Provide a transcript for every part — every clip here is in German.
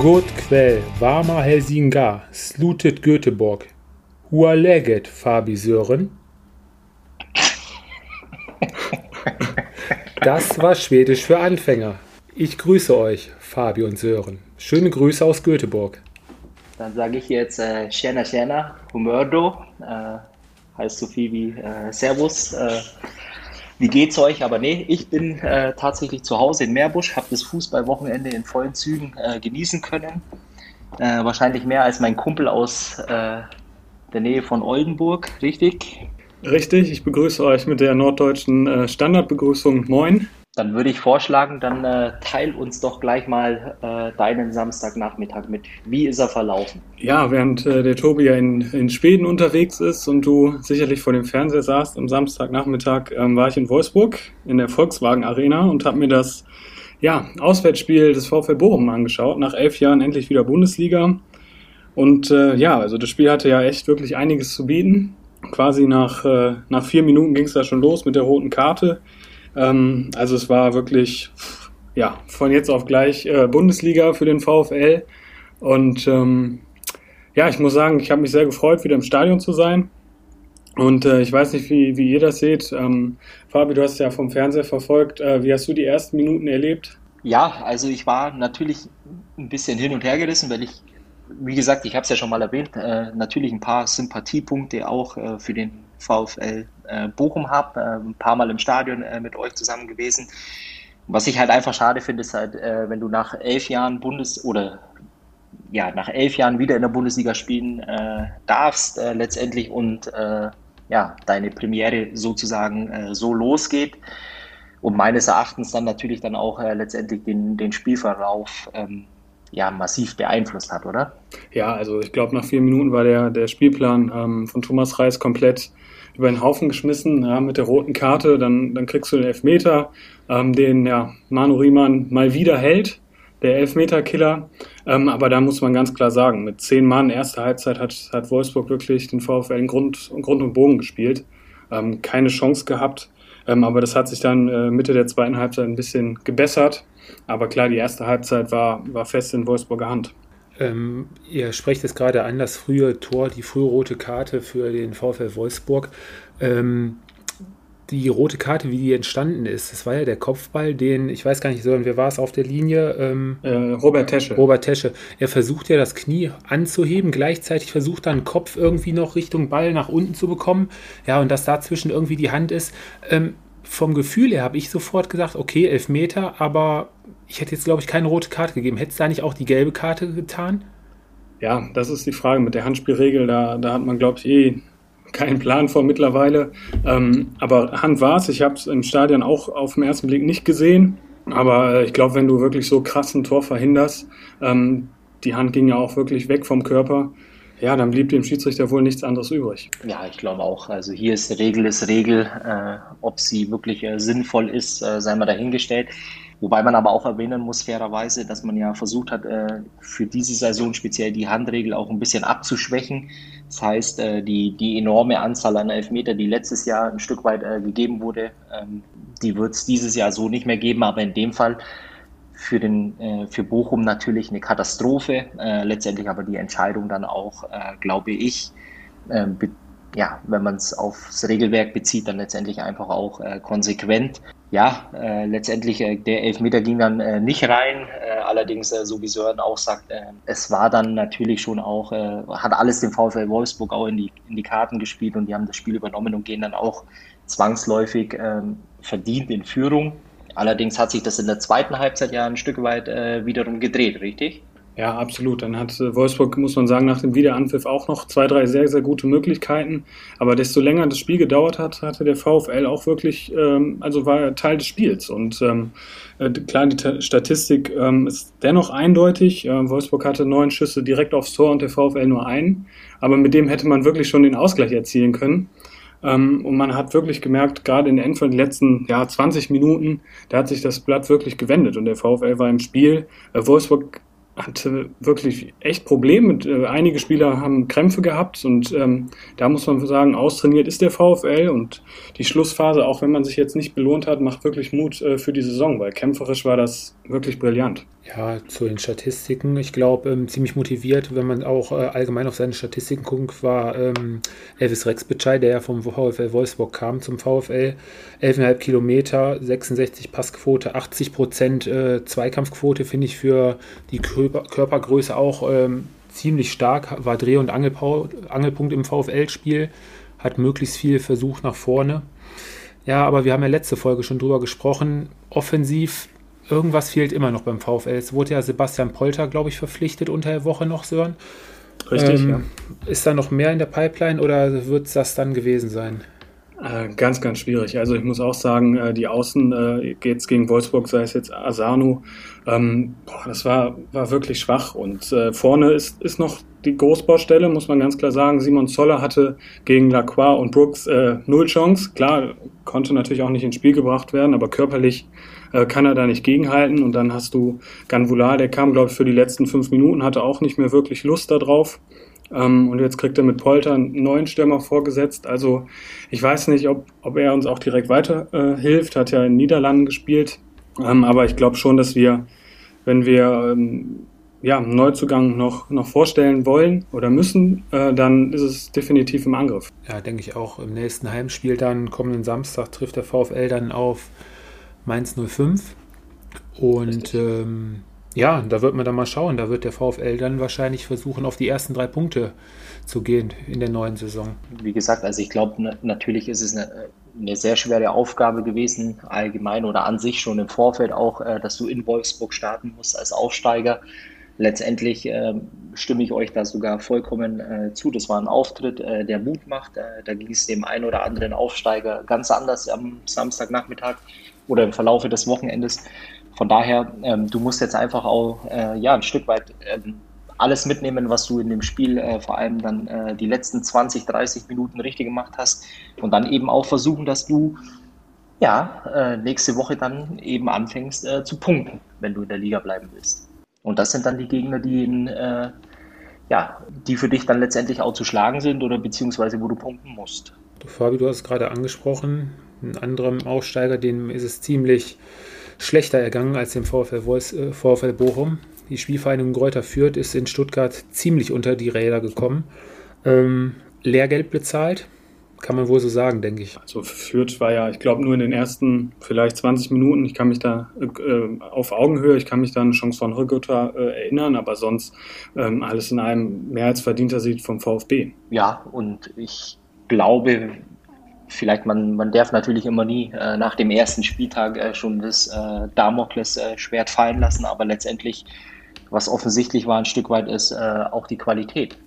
kväll, varma Helsingör, slutet Göteborg. Hur läget, Fabi Sören? Das war Schwedisch für Anfänger. Ich grüße euch, Fabi und Sören. Schöne Grüße aus Göteborg. Dann sage ich jetzt äh, Tjena Tjena, Humördo, äh, heißt so viel wie äh, Servus. Äh, wie geht's euch? Aber nee, ich bin äh, tatsächlich zu Hause in Meerbusch, habe das Fußballwochenende in vollen Zügen äh, genießen können. Äh, wahrscheinlich mehr als mein Kumpel aus äh, der Nähe von Oldenburg, richtig? Richtig, ich begrüße euch mit der norddeutschen äh, Standardbegrüßung Moin. Dann würde ich vorschlagen, dann äh, teil uns doch gleich mal äh, deinen Samstagnachmittag mit. Wie ist er verlaufen? Ja, während äh, der Tobi ja in, in Schweden unterwegs ist und du sicherlich vor dem Fernseher saßt am Samstagnachmittag, ähm, war ich in Wolfsburg in der Volkswagen Arena und habe mir das ja, Auswärtsspiel des VfL Bochum angeschaut. Nach elf Jahren endlich wieder Bundesliga. Und äh, ja, also das Spiel hatte ja echt wirklich einiges zu bieten. Quasi nach, äh, nach vier Minuten ging es da schon los mit der roten Karte. Ähm, also es war wirklich, ja, von jetzt auf gleich äh, Bundesliga für den VfL. Und ähm, ja, ich muss sagen, ich habe mich sehr gefreut, wieder im Stadion zu sein. Und äh, ich weiß nicht, wie, wie ihr das seht. Ähm, Fabi, du hast ja vom Fernseher verfolgt. Äh, wie hast du die ersten Minuten erlebt? Ja, also ich war natürlich ein bisschen hin und her gerissen, weil ich, wie gesagt, ich habe es ja schon mal erwähnt, äh, natürlich ein paar Sympathiepunkte auch äh, für den VfL äh, Bochum habe, äh, ein paar Mal im Stadion äh, mit euch zusammen gewesen. Was ich halt einfach schade finde, ist halt, äh, wenn du nach elf Jahren Bundes- oder ja, nach elf Jahren wieder in der Bundesliga spielen äh, darfst, äh, letztendlich und ja, deine Premiere sozusagen so losgeht und meines Erachtens dann natürlich dann auch letztendlich den, den Spielverlauf ähm, ja, massiv beeinflusst hat, oder? Ja, also ich glaube, nach vier Minuten war der, der Spielplan ähm, von Thomas Reis komplett über den Haufen geschmissen ja, mit der roten Karte. Dann, dann kriegst du den Elfmeter, ähm, den ja, Manu Riemann mal wieder hält, der Elfmeter-Killer. Ähm, aber da muss man ganz klar sagen, mit zehn Mann erster Halbzeit hat, hat Wolfsburg wirklich den VfL in Grund, Grund und Bogen gespielt. Ähm, keine Chance gehabt. Ähm, aber das hat sich dann äh, Mitte der zweiten Halbzeit ein bisschen gebessert. Aber klar, die erste Halbzeit war, war fest in Wolfsburger Hand. Ähm, ihr sprecht es gerade an, das frühe Tor, die frühe rote Karte für den VfL Wolfsburg. Ähm, die rote Karte, wie die entstanden ist, das war ja der Kopfball, den, ich weiß gar nicht, sondern wer war es auf der Linie? Ähm, äh, Robert Tesche. Robert Tesche. Er versucht ja das Knie anzuheben, gleichzeitig versucht dann Kopf irgendwie noch Richtung Ball nach unten zu bekommen. Ja, und dass dazwischen irgendwie die Hand ist. Ähm, vom Gefühl her habe ich sofort gesagt, okay, elf Meter, aber ich hätte jetzt, glaube ich, keine rote Karte gegeben. Hätte es da nicht auch die gelbe Karte getan? Ja, das ist die Frage mit der Handspielregel. Da, da hat man, glaube ich, eh keinen Plan vor mittlerweile. Ähm, aber Hand war es. Ich habe es im Stadion auch auf den ersten Blick nicht gesehen. Aber äh, ich glaube, wenn du wirklich so krass ein Tor verhinderst, ähm, die Hand ging ja auch wirklich weg vom Körper, ja, dann blieb dem Schiedsrichter wohl nichts anderes übrig. Ja, ich glaube auch. Also hier ist Regel ist Regel. Äh, ob sie wirklich äh, sinnvoll ist, äh, sei mal dahingestellt. Wobei man aber auch erwähnen muss, fairerweise, dass man ja versucht hat, äh, für diese Saison speziell die Handregel auch ein bisschen abzuschwächen. Das heißt, äh, die, die enorme Anzahl an Elfmeter, die letztes Jahr ein Stück weit äh, gegeben wurde, ähm, die wird es dieses Jahr so nicht mehr geben. Aber in dem Fall für, den, für Bochum natürlich eine Katastrophe. letztendlich aber die Entscheidung dann auch, glaube ich, ja, wenn man es aufs Regelwerk bezieht, dann letztendlich einfach auch konsequent. Ja, äh, letztendlich äh, der Elfmeter ging dann äh, nicht rein. Äh, allerdings, äh, so wie Sören auch sagt, äh, es war dann natürlich schon auch, hat alles dem VfL Wolfsburg auch in die, in die Karten gespielt und die haben das Spiel übernommen und gehen dann auch zwangsläufig ähm, verdient in Führung. Allerdings hat sich das in der zweiten Halbzeit ja ein Stück weit wiederum gedreht, richtig? Ja, absolut. Dann hat äh, Wolfsburg, muss man sagen, nach dem Wiederanpfiff auch noch zwei, drei sehr, sehr gute Möglichkeiten. Aber desto länger das Spiel gedauert hat, hatte der VfL auch wirklich, ähm, also war er Teil des Spiels. Und ähm, äh, klar, die Statistik ähm, ist dennoch eindeutig. Äh, Wolfsburg hatte neun Schüsse direkt aufs Tor und der VfL nur einen. Aber mit dem hätte man wirklich schon den Ausgleich erzielen können. Ähm, und man hat wirklich gemerkt, gerade in die letzten ja, 20 Minuten, da hat sich das Blatt wirklich gewendet und der VfL war im Spiel. Äh, Wolfsburg hatte wirklich echt Probleme. Äh, einige Spieler haben Krämpfe gehabt und ähm, da muss man sagen, austrainiert ist der VfL und die Schlussphase, auch wenn man sich jetzt nicht belohnt hat, macht wirklich Mut äh, für die Saison, weil kämpferisch war das wirklich brillant. Ja, zu den Statistiken. Ich glaube, ähm, ziemlich motiviert, wenn man auch äh, allgemein auf seine Statistiken guckt, war ähm, Elvis Rexbitschei, der ja vom VfL Wolfsburg kam zum VfL. 11,5 Kilometer, 66 Passquote, 80 Prozent äh, Zweikampfquote, finde ich für die Körper Körpergröße auch ähm, ziemlich stark. War Dreh- und Angelpunkt im VfL-Spiel, hat möglichst viel versucht nach vorne. Ja, aber wir haben ja letzte Folge schon drüber gesprochen. Offensiv irgendwas fehlt immer noch beim VfL. Es wurde ja Sebastian Polter, glaube ich, verpflichtet unter der Woche noch, Sören. Richtig, ähm, ja. Ist da noch mehr in der Pipeline oder wird es das dann gewesen sein? Äh, ganz, ganz schwierig. Also ich muss auch sagen, äh, die Außen äh, jetzt gegen Wolfsburg, sei es jetzt Asano, ähm, boah, das war, war wirklich schwach. Und äh, vorne ist, ist noch die Großbaustelle, muss man ganz klar sagen. Simon Zoller hatte gegen Lacroix und Brooks null Chance. Klar, konnte natürlich auch nicht ins Spiel gebracht werden, aber körperlich äh, kann er da nicht gegenhalten. Und dann hast du Ganvular, der kam, glaube ich, für die letzten fünf Minuten, hatte auch nicht mehr wirklich Lust darauf. Ähm, und jetzt kriegt er mit Polter einen neuen Stürmer vorgesetzt. Also ich weiß nicht, ob, ob er uns auch direkt weiterhilft. Äh. Hat ja in Niederlanden gespielt. Ähm, aber ich glaube schon, dass wir, wenn wir ähm, ja, einen Neuzugang noch, noch vorstellen wollen oder müssen, äh, dann ist es definitiv im Angriff. Ja, denke ich auch. Im nächsten Heimspiel dann, kommenden Samstag, trifft der VfL dann auf Mainz 05. Und ähm, ja, da wird man dann mal schauen. Da wird der VfL dann wahrscheinlich versuchen, auf die ersten drei Punkte zu gehen in der neuen Saison. Wie gesagt, also ich glaube, natürlich ist es eine, eine, sehr schwere Aufgabe gewesen, allgemein oder an sich schon im Vorfeld auch, äh, dass du in Wolfsburg starten musst als Aufsteiger. Letztendlich äh, stimme ich euch da sogar vollkommen äh, zu. Das war ein Auftritt, äh, der Mut macht. Äh, da ging es dem einen oder anderen Aufsteiger ganz anders am Samstagnachmittag oder im Verlaufe des Wochenendes. Von daher, ähm, du musst jetzt einfach auch äh, ja, ein Stück weit ähm, alles mitnehmen, was du in dem Spiel äh, vor allem dann äh, die letzten 20, 30 Minuten richtig gemacht hast und dann eben auch versuchen, dass du ja äh, nächste Woche dann eben anfängst äh, zu punkten, wenn du in der Liga bleiben willst. Und das sind dann die Gegner, die in, äh, ja, die für dich dann letztendlich auch zu schlagen sind oder beziehungsweise wo du punkten musst. Du, Fabi, du hast gerade angesprochen, ein anderem Aussteiger, dem ist es ziemlich schlechter ergangen als dem VfL, Wolfs, äh, VfL Bochum. Die Spielvereinigung Gräuter Fürth ist in Stuttgart ziemlich unter die Räder gekommen. Ähm, Lehrgeld bezahlt, kann man wohl so sagen, denke ich. Also Fürth war ja, ich glaube, nur in den ersten vielleicht 20 Minuten. Ich kann mich da äh, auf Augenhöhe, ich kann mich da an eine Chance von Rückgötter äh, erinnern, aber sonst ähm, alles in einem mehr als verdienter Sieg vom VfB. Ja, und ich glaube, vielleicht man, man darf natürlich immer nie äh, nach dem ersten Spieltag äh, schon das äh, Damoklesschwert äh, fallen lassen, aber letztendlich, was offensichtlich war ein Stück weit, ist äh, auch die Qualität.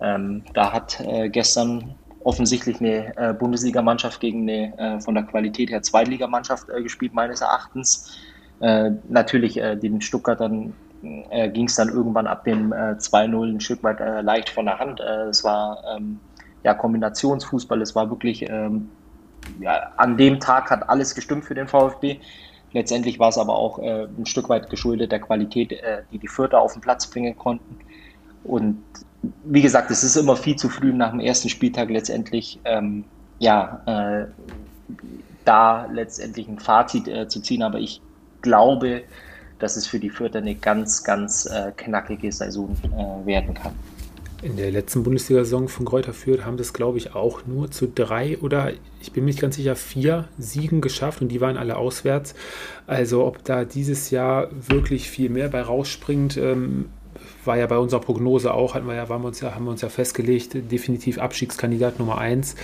Ähm, da hat äh, gestern offensichtlich eine äh, Bundesligamannschaft gegen eine von der Qualität her Zweitligamannschaft gespielt, meines Erachtens. natürlich den Stuttgartern ging es dann irgendwann ab dem 2-0 ein Stück weit leicht von der Hand. es war ähm, ja, Kombinationsfußball. Es war wirklich, ähm, ja, an dem Tag hat alles gestimmt für den VfB. Letztendlich war es aber auch äh, ein Stück weit geschuldet der Qualität, äh, die die Vierter auf den Platz bringen konnten. Und wie gesagt, es ist immer viel zu früh nach dem ersten Spieltag letztendlich, ähm, ja, äh, da letztendlich ein Fazit äh, zu ziehen. Aber ich glaube, dass es für die Vierter eine ganz, ganz äh, knackige Saison äh, werden kann. In der letzten Bundesliga-Saison von Kräuter Fürth haben das, glaube ich, auch nur zu drei oder ich bin mir nicht ganz sicher, vier Siegen geschafft und die waren alle auswärts. Also ob da dieses Jahr wirklich viel mehr bei rausspringt, ähm, war ja bei unserer Prognose auch, hatten wir ja, waren wir uns ja, haben wir uns ja festgelegt, definitiv Abstiegskandidat Nummer eins.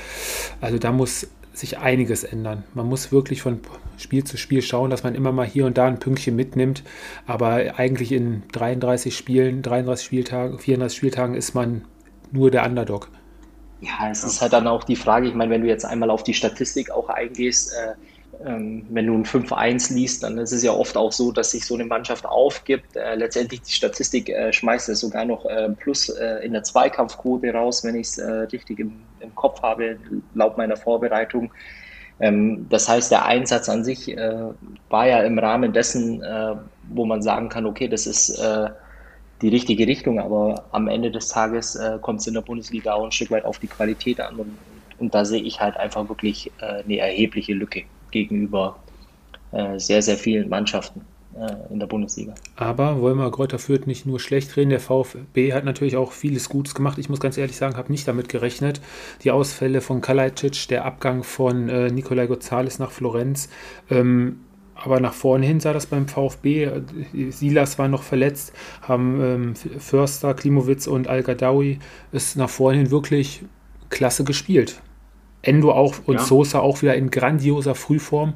Also da muss sich einiges ändern. Man muss wirklich von Spiel zu Spiel schauen, dass man immer mal hier und da ein Pünktchen mitnimmt. Aber eigentlich in 33 Spielen, 33 Spieltagen, 34 Spieltagen ist man nur der Underdog. Ja, es ist halt dann auch die Frage, ich meine, wenn du jetzt einmal auf die Statistik auch eingehst, äh, ähm, wenn du ein 5-1 liest, dann ist es ja oft auch so, dass sich so eine Mannschaft aufgibt. Äh, letztendlich die Statistik äh, schmeißt es sogar noch äh, plus äh, in der Zweikampfquote raus, wenn ich es äh, richtig im, im, Kopf habe, laut meiner Vorbereitung. Ähm, das heißt, der Einsatz an sich äh, war ja im Rahmen dessen, wo man sagen kann, okay, das ist die richtige Richtung, aber am Ende des Tages kommt es in der Bundesliga auch ein Stück weit auf die Qualität an und, und da sehe ich halt einfach wirklich eine erhebliche Lücke gegenüber äh, sehr, sehr vielen Mannschaften äh, in der Bundesliga. Aber wollen wir Kräuter Fürth nicht nur schlecht reden. Der VfB hat natürlich auch vieles Gutes gemacht. Ich muss ganz ehrlich sagen, habe nicht damit gerechnet. Die Ausfälle von Kalajdzic, der Abgang von äh, Nikolai González nach Florenz. Ähm, aber nach vorne hin sah das beim VfB. Silas war noch verletzt, haben ähm, Förster, Klimowitz und Al-Gadawi es nach vorne hin wirklich klasse gespielt. Endo auch und ja. Sosa auch wieder in grandioser Frühform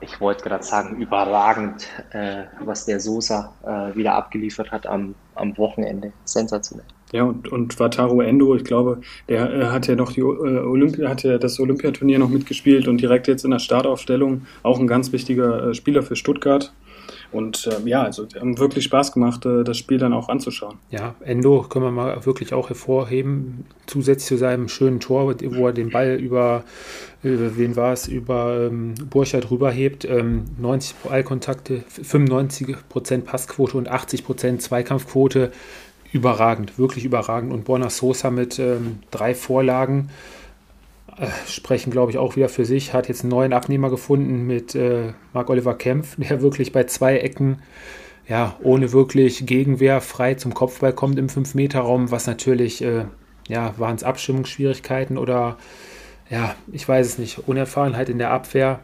ich wollte gerade sagen, überragend, äh, was der Sosa äh, wieder abgeliefert hat am, am Wochenende. Sensationell. Ja, und, und Wataru Endo, ich glaube, der äh, hat ja noch die äh, Olympia, hat ja das Olympiaturnier noch mitgespielt und direkt jetzt in der Startaufstellung auch ein ganz wichtiger äh, Spieler für Stuttgart. Und äh, ja, also haben wirklich Spaß gemacht, äh, das Spiel dann auch anzuschauen. Ja, Endo können wir mal wirklich auch hervorheben, zusätzlich zu seinem schönen Tor, wo er den Ball über, über wen war es, über ähm, Burchard rüberhebt. Ähm, 90 Ballkontakte, 95% Passquote und 80% Zweikampfquote. Überragend, wirklich überragend. Und Borna Sosa mit ähm, drei Vorlagen sprechen, glaube ich, auch wieder für sich. Hat jetzt einen neuen Abnehmer gefunden mit äh, Marc-Oliver Kempf, der wirklich bei zwei Ecken, ja, ohne wirklich Gegenwehr frei zum Kopfball kommt im 5-Meter-Raum, was natürlich, äh, ja, waren es Abstimmungsschwierigkeiten oder, ja, ich weiß es nicht, Unerfahrenheit in der Abwehr.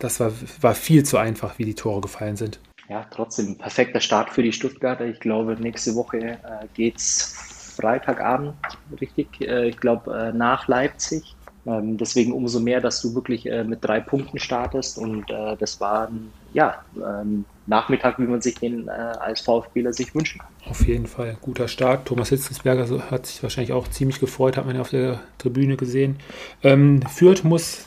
Das war, war viel zu einfach, wie die Tore gefallen sind. Ja, trotzdem perfekter Start für die Stuttgarter. Ich glaube, nächste Woche äh, geht's Freitagabend, richtig? Äh, ich glaube, äh, nach Leipzig. Ähm, deswegen umso mehr, dass du wirklich äh, mit drei Punkten startest und äh, das war ein ja, ähm, Nachmittag, wie man sich den äh, als VfBler sich wünschen kann. Auf jeden Fall guter Start. Thomas Hitzensberger hat sich wahrscheinlich auch ziemlich gefreut, hat man ja auf der Tribüne gesehen. Ähm, Fürth muss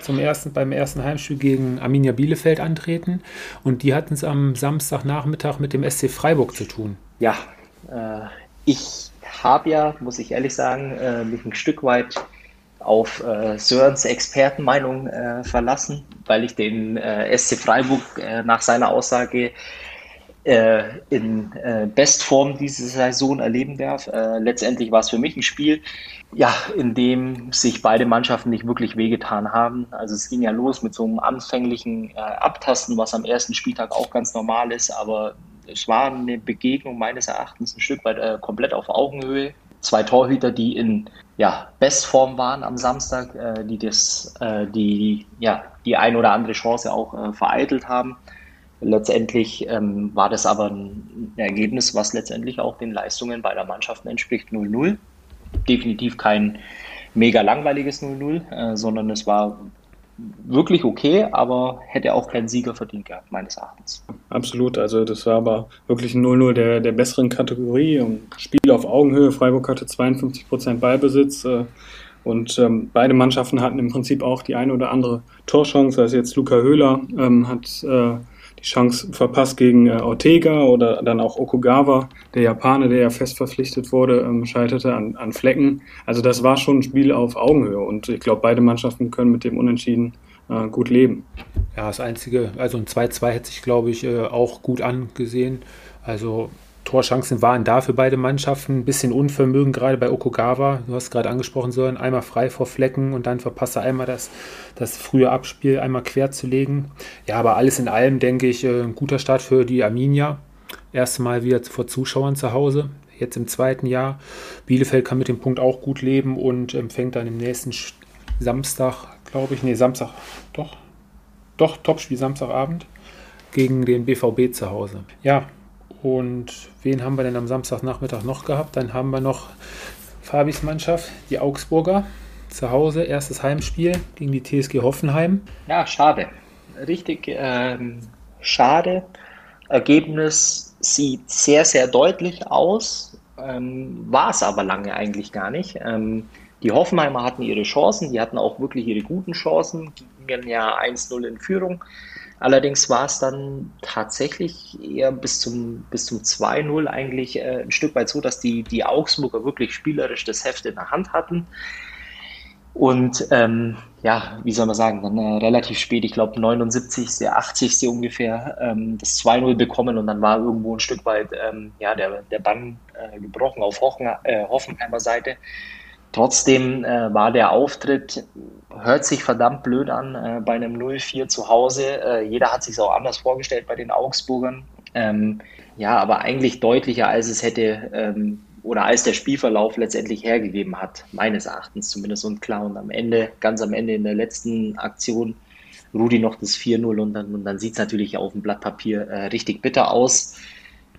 zum ersten, beim ersten Heimspiel gegen Arminia Bielefeld antreten und die hatten es am Samstagnachmittag mit dem SC Freiburg zu tun. Ja, äh, ich habe ja, muss ich ehrlich sagen, äh, mich ein Stück weit auf äh, Sörens Expertenmeinung äh, verlassen, weil ich den äh, SC Freiburg äh, nach seiner Aussage äh, in äh, Bestform diese Saison erleben darf. letztendlich war es für mich ein Spiel, ja, in dem sich beide Mannschaften nicht wirklich wehgetan haben. Also es ging ja los mit so einem anfänglichen Abtasten, was am ersten Spieltag auch ganz normal ist, aber es war eine Begegnung meines Erachtens ein Stück weit komplett auf Augenhöhe zwei Torhüter, die in ja, Bestform waren am Samstag, äh, die das, äh, die, ja, die ein oder andere Chance auch äh, vereitelt haben. Letztendlich ähm, war das aber ein Ergebnis, was letztendlich auch den Leistungen beider Mannschaften entspricht. 0-0. Definitiv kein mega langweiliges 0-0, äh, sondern es war wirklich okay, aber hätte auch keinen Sieger verdient gehabt, meines Erachtens. Absolut, also das war aber wirklich ein 0-0 der, der besseren Kategorie. Spiel auf Augenhöhe, Freiburg hatte 52 Prozent Ballbesitz äh, und ähm, beide Mannschaften hatten im Prinzip auch die eine oder andere Torchance. Also jetzt Luca Höhler ähm, hat äh, die Chance verpasst gegen äh, Ortega oder dann auch Okugawa, der Japaner, der ja fest verpflichtet wurde, ähm, scheiterte an, an Flecken. Also das war schon ein Spiel auf Augenhöhe und ich glaube, beide Mannschaften können mit dem Unentschieden äh, gut leben. Ja, das Einzige, also ein 2-2 hätte sich, glaube ich, äh, auch gut angesehen. Also Torchancen waren da für beide Mannschaften. Ein bisschen Unvermögen gerade bei Okugawa. Du hast gerade angesprochen, sollen einmal frei vor Flecken und dann verpasst er einmal das, das frühe Abspiel, einmal quer zu legen. Ja, aber alles in allem denke ich, äh, ein guter Start für die Arminia. Erste Mal wieder vor Zuschauern zu Hause. Jetzt im zweiten Jahr. Bielefeld kann mit dem Punkt auch gut leben und empfängt dann im nächsten Samstag, glaube ich, nee, Samstag, doch, doch, Topspiel Samstagabend gegen den BVB zu Hause. Ja, und wen haben wir denn am Samstagnachmittag noch gehabt? Dann haben wir noch Fabis Mannschaft, die Augsburger, zu Hause, erstes Heimspiel gegen die TSG Hoffenheim. Ja, schade. Richtig ähm, schade. Ergebnis sieht sehr, sehr deutlich aus, ähm, war es aber lange eigentlich gar nicht. Ähm, die Hoffenheimer hatten ihre Chancen, die hatten auch wirklich ihre guten Chancen, gingen ja 1-0 in Führung. Allerdings war es dann tatsächlich eher bis zum, bis zum 2-0 eigentlich äh, ein Stück weit so, dass die, die Augsburger wirklich spielerisch das Heft in der Hand hatten. Und ähm, ja, wie soll man sagen, dann äh, relativ spät, ich glaube 79., 80. ungefähr, ähm, das 2-0 bekommen und dann war irgendwo ein Stück weit ähm, ja, der, der Bann äh, gebrochen auf Hochen, äh, Hoffenheimer Seite. Trotzdem äh, war der Auftritt, hört sich verdammt blöd an äh, bei einem 0-4 zu Hause. Äh, jeder hat sich auch anders vorgestellt bei den Augsburgern. Ähm, ja, aber eigentlich deutlicher, als es hätte ähm, oder als der Spielverlauf letztendlich hergegeben hat, meines Erachtens zumindest. Und klar, und am Ende, ganz am Ende in der letzten Aktion, Rudi noch das 4-0 und dann, und dann sieht es natürlich auf dem Blatt Papier äh, richtig bitter aus.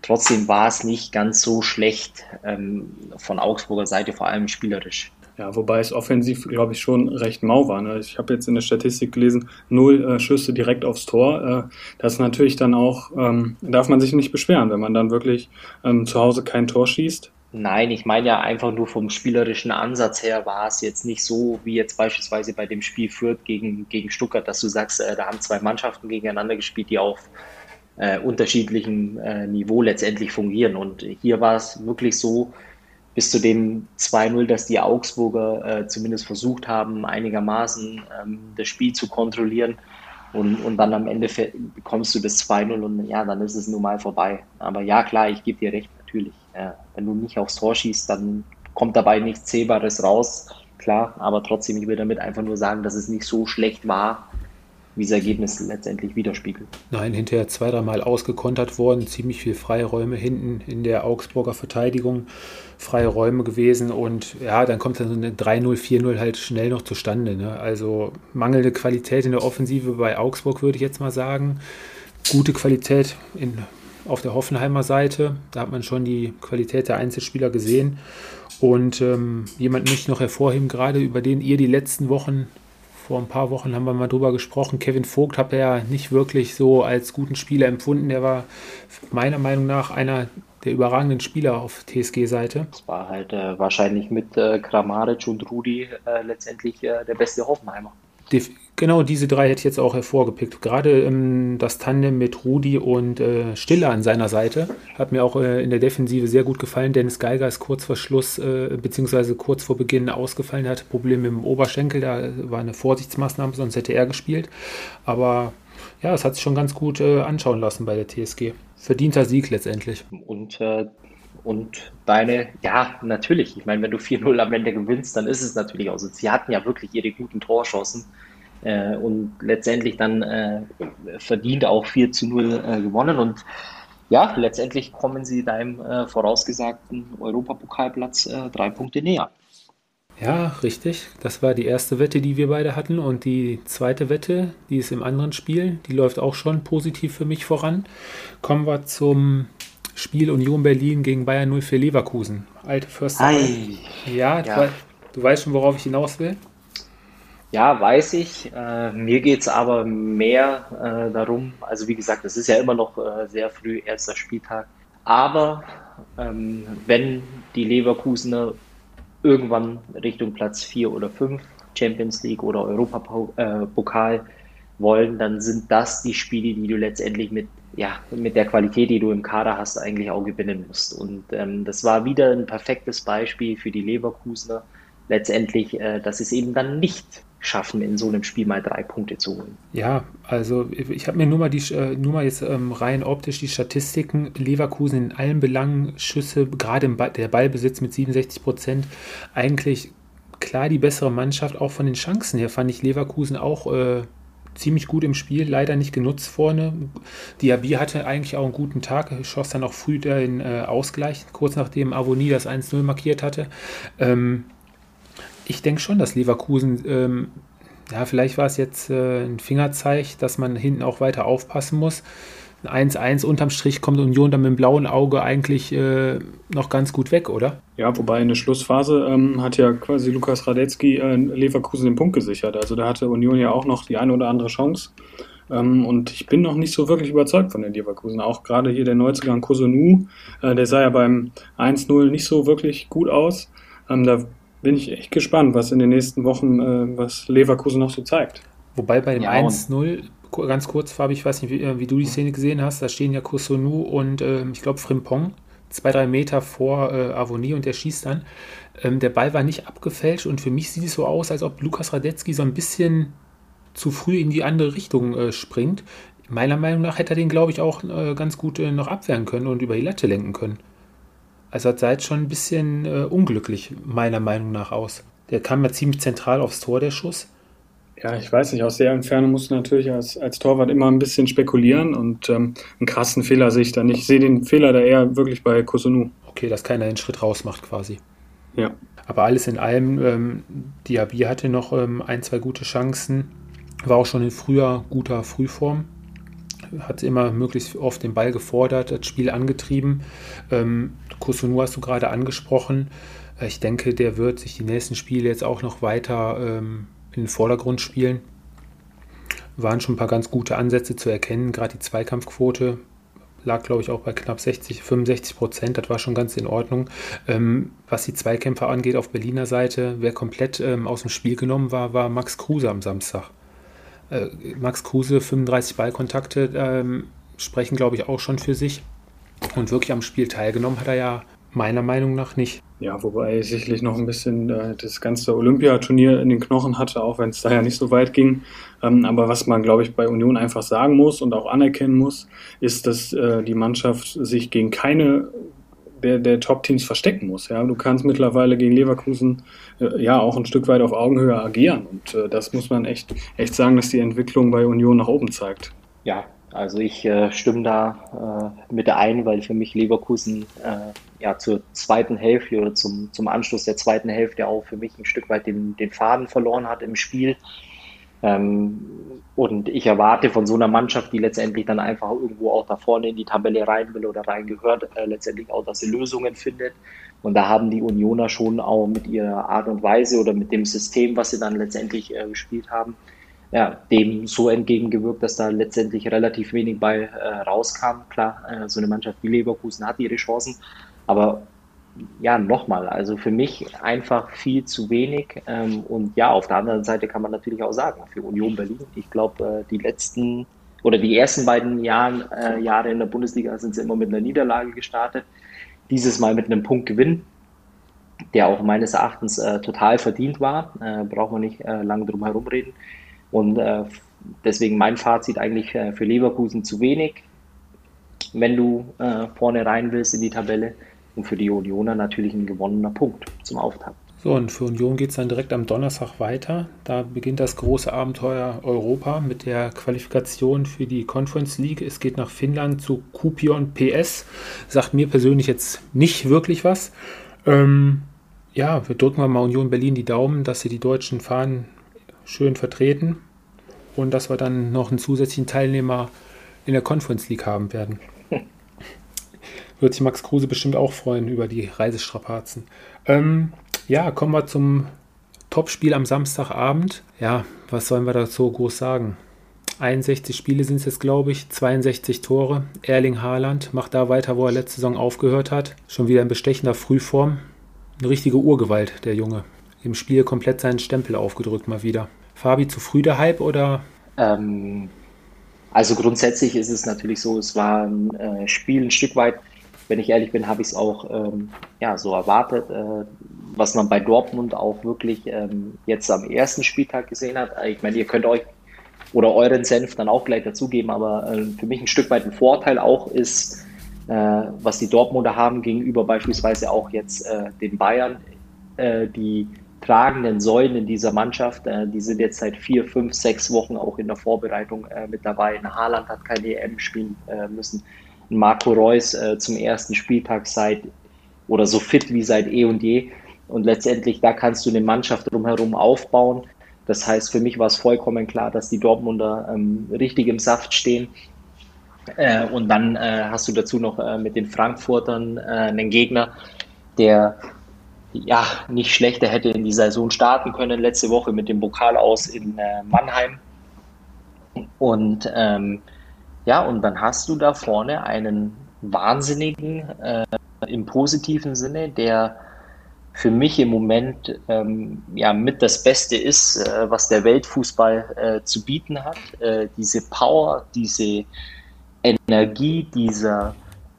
Trotzdem war es nicht ganz so schlecht ähm, von Augsburger Seite, vor allem spielerisch. Ja, wobei es offensiv, glaube ich, schon recht mau war. Ne? Ich habe jetzt in der Statistik gelesen, null äh, Schüsse direkt aufs Tor. Äh, das ist natürlich dann auch, ähm, darf man sich nicht beschweren, wenn man dann wirklich ähm, zu Hause kein Tor schießt. Nein, ich meine ja einfach nur vom spielerischen Ansatz her war es jetzt nicht so wie jetzt beispielsweise bei dem Spiel Fürth gegen, gegen Stuttgart, dass du sagst, äh, da haben zwei Mannschaften gegeneinander gespielt, die auf äh, unterschiedlichem äh, Niveau letztendlich fungieren. Und hier war es wirklich so, bis zu dem 2-0, dass die Augsburger äh, zumindest versucht haben, einigermaßen ähm, das Spiel zu kontrollieren. Und, und dann am Ende bekommst du das 2-0 und ja, dann ist es nun mal vorbei. Aber ja, klar, ich gebe dir recht, natürlich. Äh, wenn du nicht aufs Tor schießt, dann kommt dabei nichts Zählbares raus, klar. Aber trotzdem, ich will damit einfach nur sagen, dass es nicht so schlecht war, wie das Ergebnis letztendlich widerspiegelt. Nein, hinterher zwei, dreimal ausgekontert worden, ziemlich viel Freiräume hinten in der Augsburger Verteidigung, freie Räume gewesen und ja, dann kommt dann so eine 3-0, 4-0 halt schnell noch zustande. Ne? Also mangelnde Qualität in der Offensive bei Augsburg, würde ich jetzt mal sagen. Gute Qualität in, auf der Hoffenheimer Seite, da hat man schon die Qualität der Einzelspieler gesehen. Und ähm, jemand möchte ich noch hervorheben, gerade über den ihr die letzten Wochen vor ein paar Wochen haben wir mal drüber gesprochen. Kevin Vogt habe ja nicht wirklich so als guten Spieler empfunden. Der war meiner Meinung nach einer der überragenden Spieler auf TSG-Seite. Das war halt äh, wahrscheinlich mit äh, Kramaric und Rudi äh, letztendlich äh, der beste Hoffenheimer genau diese drei hätte ich jetzt auch hervorgepickt. Gerade ähm, das Tandem mit Rudi und äh, Stiller an seiner Seite hat mir auch äh, in der Defensive sehr gut gefallen. Dennis Geiger ist kurz vor Schluss, äh, beziehungsweise kurz vor Beginn ausgefallen, hatte Probleme mit dem Oberschenkel, da war eine Vorsichtsmaßnahme, sonst hätte er gespielt. Aber ja, es hat sich schon ganz gut äh, anschauen lassen bei der TSG. Verdienter Sieg letztendlich. Und äh, und deine, ja, natürlich. Ich meine, wenn du 4-0 am Ende gewinnst, dann ist es natürlich auch so. Sie hatten ja wirklich ihre guten Torchancen äh, und letztendlich dann äh, verdient auch 4 zu 0 äh, gewonnen. Und ja, letztendlich kommen sie deinem äh, vorausgesagten Europapokalplatz äh, drei Punkte näher. Ja, richtig. Das war die erste Wette, die wir beide hatten. Und die zweite Wette, die ist im anderen Spiel, die läuft auch schon positiv für mich voran. Kommen wir zum Spiel Union Berlin gegen Bayern 04 Leverkusen. Alte Förster. Ja, ja. Du, du, weißt schon, worauf ich hinaus will? Ja, weiß ich. Äh, mir geht es aber mehr äh, darum, also wie gesagt, es ist ja immer noch äh, sehr früh, erster Spieltag. Aber ähm, wenn die Leverkusener irgendwann Richtung Platz 4 oder 5, Champions League oder Europapokal äh, wollen, dann sind das die Spiele, die du letztendlich mit ja, mit der Qualität, die du im Kader hast, eigentlich auch gewinnen musst. Und ähm, das war wieder ein perfektes Beispiel für die Leverkusener, letztendlich, äh, dass sie es eben dann nicht schaffen, in so einem Spiel mal drei Punkte zu holen. Ja, also ich habe mir nur mal, die, äh, nur mal jetzt ähm, rein optisch die Statistiken. Leverkusen in allen Belangen Schüsse, gerade im ba der Ballbesitz mit 67 Prozent, eigentlich klar die bessere Mannschaft. Auch von den Chancen her fand ich Leverkusen auch äh, ziemlich gut im Spiel, leider nicht genutzt vorne. Diaby hatte eigentlich auch einen guten Tag, schoss dann auch früh den äh, Ausgleich, kurz nachdem Avoni das 1-0 markiert hatte. Ähm, ich denke schon, dass Leverkusen, ähm, ja, vielleicht war es jetzt äh, ein Fingerzeig, dass man hinten auch weiter aufpassen muss. 1-1 unterm Strich kommt Union dann mit dem blauen Auge eigentlich äh, noch ganz gut weg, oder? Ja, wobei in der Schlussphase ähm, hat ja quasi Lukas Radetzky äh, Leverkusen den Punkt gesichert. Also da hatte Union ja auch noch die eine oder andere Chance. Ähm, und ich bin noch nicht so wirklich überzeugt von den Leverkusen. Auch gerade hier der Neuzugang Kosunu, äh, der sah ja beim 1-0 nicht so wirklich gut aus. Ähm, da bin ich echt gespannt, was in den nächsten Wochen, äh, was Leverkusen noch so zeigt. Wobei bei dem ja, 1-0 ganz kurz, Fabi, ich weiß nicht, wie, äh, wie, du die Szene gesehen hast, da stehen ja Kosunu und äh, ich glaube Frimpong zwei, drei Meter vor äh, Avonie und der schießt dann. Ähm, der Ball war nicht abgefälscht und für mich sieht es so aus, als ob Lukas Radetzky so ein bisschen zu früh in die andere Richtung äh, springt. Meiner Meinung nach hätte er den, glaube ich, auch äh, ganz gut äh, noch abwehren können und über die Latte lenken können. Also hat Seid schon ein bisschen äh, unglücklich, meiner Meinung nach, aus. Der kam ja ziemlich zentral aufs Tor, der Schuss. Ja, ich weiß nicht, aus der Entfernung musst du natürlich als, als Torwart immer ein bisschen spekulieren und ähm, einen krassen Fehler sehe ich da nicht. Ich sehe den Fehler da eher wirklich bei Kosunu. Okay, dass keiner den Schritt raus macht quasi. Ja. Aber alles in allem, ähm, Diaby hatte noch ähm, ein, zwei gute Chancen, war auch schon in früher guter Frühform, hat immer möglichst oft den Ball gefordert, das Spiel angetrieben. Ähm, Kosunu hast du gerade angesprochen. Ich denke, der wird sich die nächsten Spiele jetzt auch noch weiter ähm, in den Vordergrund spielen. Waren schon ein paar ganz gute Ansätze zu erkennen. Gerade die Zweikampfquote lag, glaube ich, auch bei knapp 60, 65 Prozent. Das war schon ganz in Ordnung. Ähm, was die Zweikämpfer angeht auf Berliner Seite, wer komplett ähm, aus dem Spiel genommen war, war Max Kruse am Samstag. Äh, Max Kruse, 35 Ballkontakte ähm, sprechen, glaube ich, auch schon für sich. Und wirklich am Spiel teilgenommen hat er ja meiner Meinung nach nicht. Ja, wobei sicherlich noch ein bisschen äh, das ganze Olympiaturnier in den Knochen hatte, auch wenn es da ja nicht so weit ging. Ähm, aber was man, glaube ich, bei Union einfach sagen muss und auch anerkennen muss, ist, dass äh, die Mannschaft sich gegen keine der, der Top-Teams verstecken muss. Ja, du kannst mittlerweile gegen Leverkusen äh, ja auch ein Stück weit auf Augenhöhe agieren und äh, das muss man echt echt sagen, dass die Entwicklung bei Union nach oben zeigt. Ja, also ich äh, stimme da äh, mit ein, weil für mich Leverkusen äh, ja zur zweiten Hälfte oder zum, zum Anschluss der zweiten Hälfte auch für mich ein Stück weit den, den Faden verloren hat im Spiel. Ähm, und ich erwarte von so einer Mannschaft, die letztendlich dann einfach irgendwo auch da vorne in die Tabelle rein will oder reingehört, äh, letztendlich auch, dass sie Lösungen findet. Und da haben die Unioner schon auch mit ihrer Art und Weise oder mit dem System, was sie dann letztendlich äh, gespielt haben, ja, dem so entgegengewirkt, dass da letztendlich relativ wenig bei äh, rauskam. Klar, äh, so eine Mannschaft wie Leverkusen hat ihre Chancen, aber ja, nochmal, also für mich einfach viel zu wenig. Ähm, und ja, auf der anderen Seite kann man natürlich auch sagen, für Union Berlin, ich glaube, äh, die letzten oder die ersten beiden Jahren, äh, Jahre in der Bundesliga sind sie immer mit einer Niederlage gestartet. Dieses Mal mit einem Punktgewinn, der auch meines Erachtens äh, total verdient war. Äh, brauchen wir nicht äh, lange drum herum reden. Und äh, deswegen mein Fazit eigentlich für Leverkusen zu wenig, wenn du vorne rein willst in die Tabelle. Und für die Unioner natürlich ein gewonnener Punkt zum Auftakt. So, und für Union geht es dann direkt am Donnerstag weiter. Da beginnt das große Abenteuer Europa mit der Qualifikation für die Conference League. Es geht nach Finnland zu Kupion PS. Sagt mir persönlich jetzt nicht wirklich was. Ähm, ja, wir drücken mal Union Berlin die Daumen, dass sie die deutschen Fahnen schön vertreten und dass wir dann noch einen zusätzlichen Teilnehmer in der Conference League haben werden. Wird sich Max Kruse bestimmt auch freuen über die Reisestrapazen. Ähm, ja, kommen wir zum Topspiel am Samstagabend. Ja, was sollen wir dazu groß sagen? 61 Spiele sind es jetzt, glaube ich, 62 Tore. Erling Haaland macht da weiter, wo er letzte Saison aufgehört hat. Schon wieder in bestechender Frühform. Eine richtige Urgewalt, der Junge. Im Spiel komplett seinen Stempel aufgedrückt mal wieder. Fabi, zu früh der Hype oder? Ähm, also grundsätzlich ist es natürlich so, es war ein äh, Spiel ein Stück weit, wenn ich ehrlich bin, habe ich es auch ähm, ja, so erwartet, äh, was man bei Dortmund auch wirklich ähm, jetzt am ersten Spieltag gesehen hat. Ich meine, ihr könnt euch oder euren Senf dann auch gleich dazugeben, aber äh, für mich ein Stück weit ein Vorteil auch ist, äh, was die Dortmunder haben gegenüber beispielsweise auch jetzt äh, den Bayern, äh, die tragenden Säulen in dieser Mannschaft. Äh, die sind jetzt seit vier, fünf, sechs Wochen auch in der Vorbereitung mit dabei. Haaland hat keine EM spielen müssen. Marco Reus äh, zum ersten Spieltag seit oder so fit wie seit eh und je. Und letztendlich, da kannst du eine Mannschaft drumherum aufbauen. Das heißt, für mich war es vollkommen klar, dass die Dortmunder ähm, richtig im Saft stehen. Äh, und dann äh, hast du dazu noch mit den Frankfurtern einen Gegner, der ja, nicht schlechter hätte in die Saison starten können. Letzte Woche mit dem Pokal aus in äh, Mannheim. Und ähm, ja, und dann hast du da vorne einen Wahnsinnigen äh, im positiven Sinne, der für mich im Moment ähm, ja mit das Beste ist, äh, was der Weltfußball äh, zu bieten hat. Äh, diese Power, diese Energie, dieser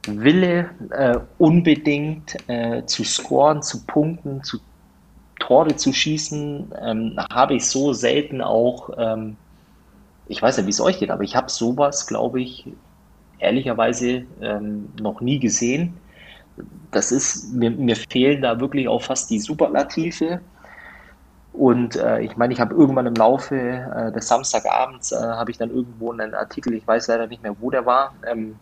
Wille, äh, unbedingt äh, zu scoren, zu punkten, zu Tore zu schießen, ähm, habe ich so selten auch, ähm, ich weiß ja, wie es euch geht, aber ich habe sowas, glaube ich, ehrlicherweise ähm, noch nie gesehen. Das ist, mir, mir fehlen da wirklich auch fast die Superlative. Und äh, ich meine, ich habe irgendwann im Laufe äh, des Samstagabends, äh, habe ich dann irgendwo einen Artikel, ich weiß leider nicht mehr, wo der war, ähm,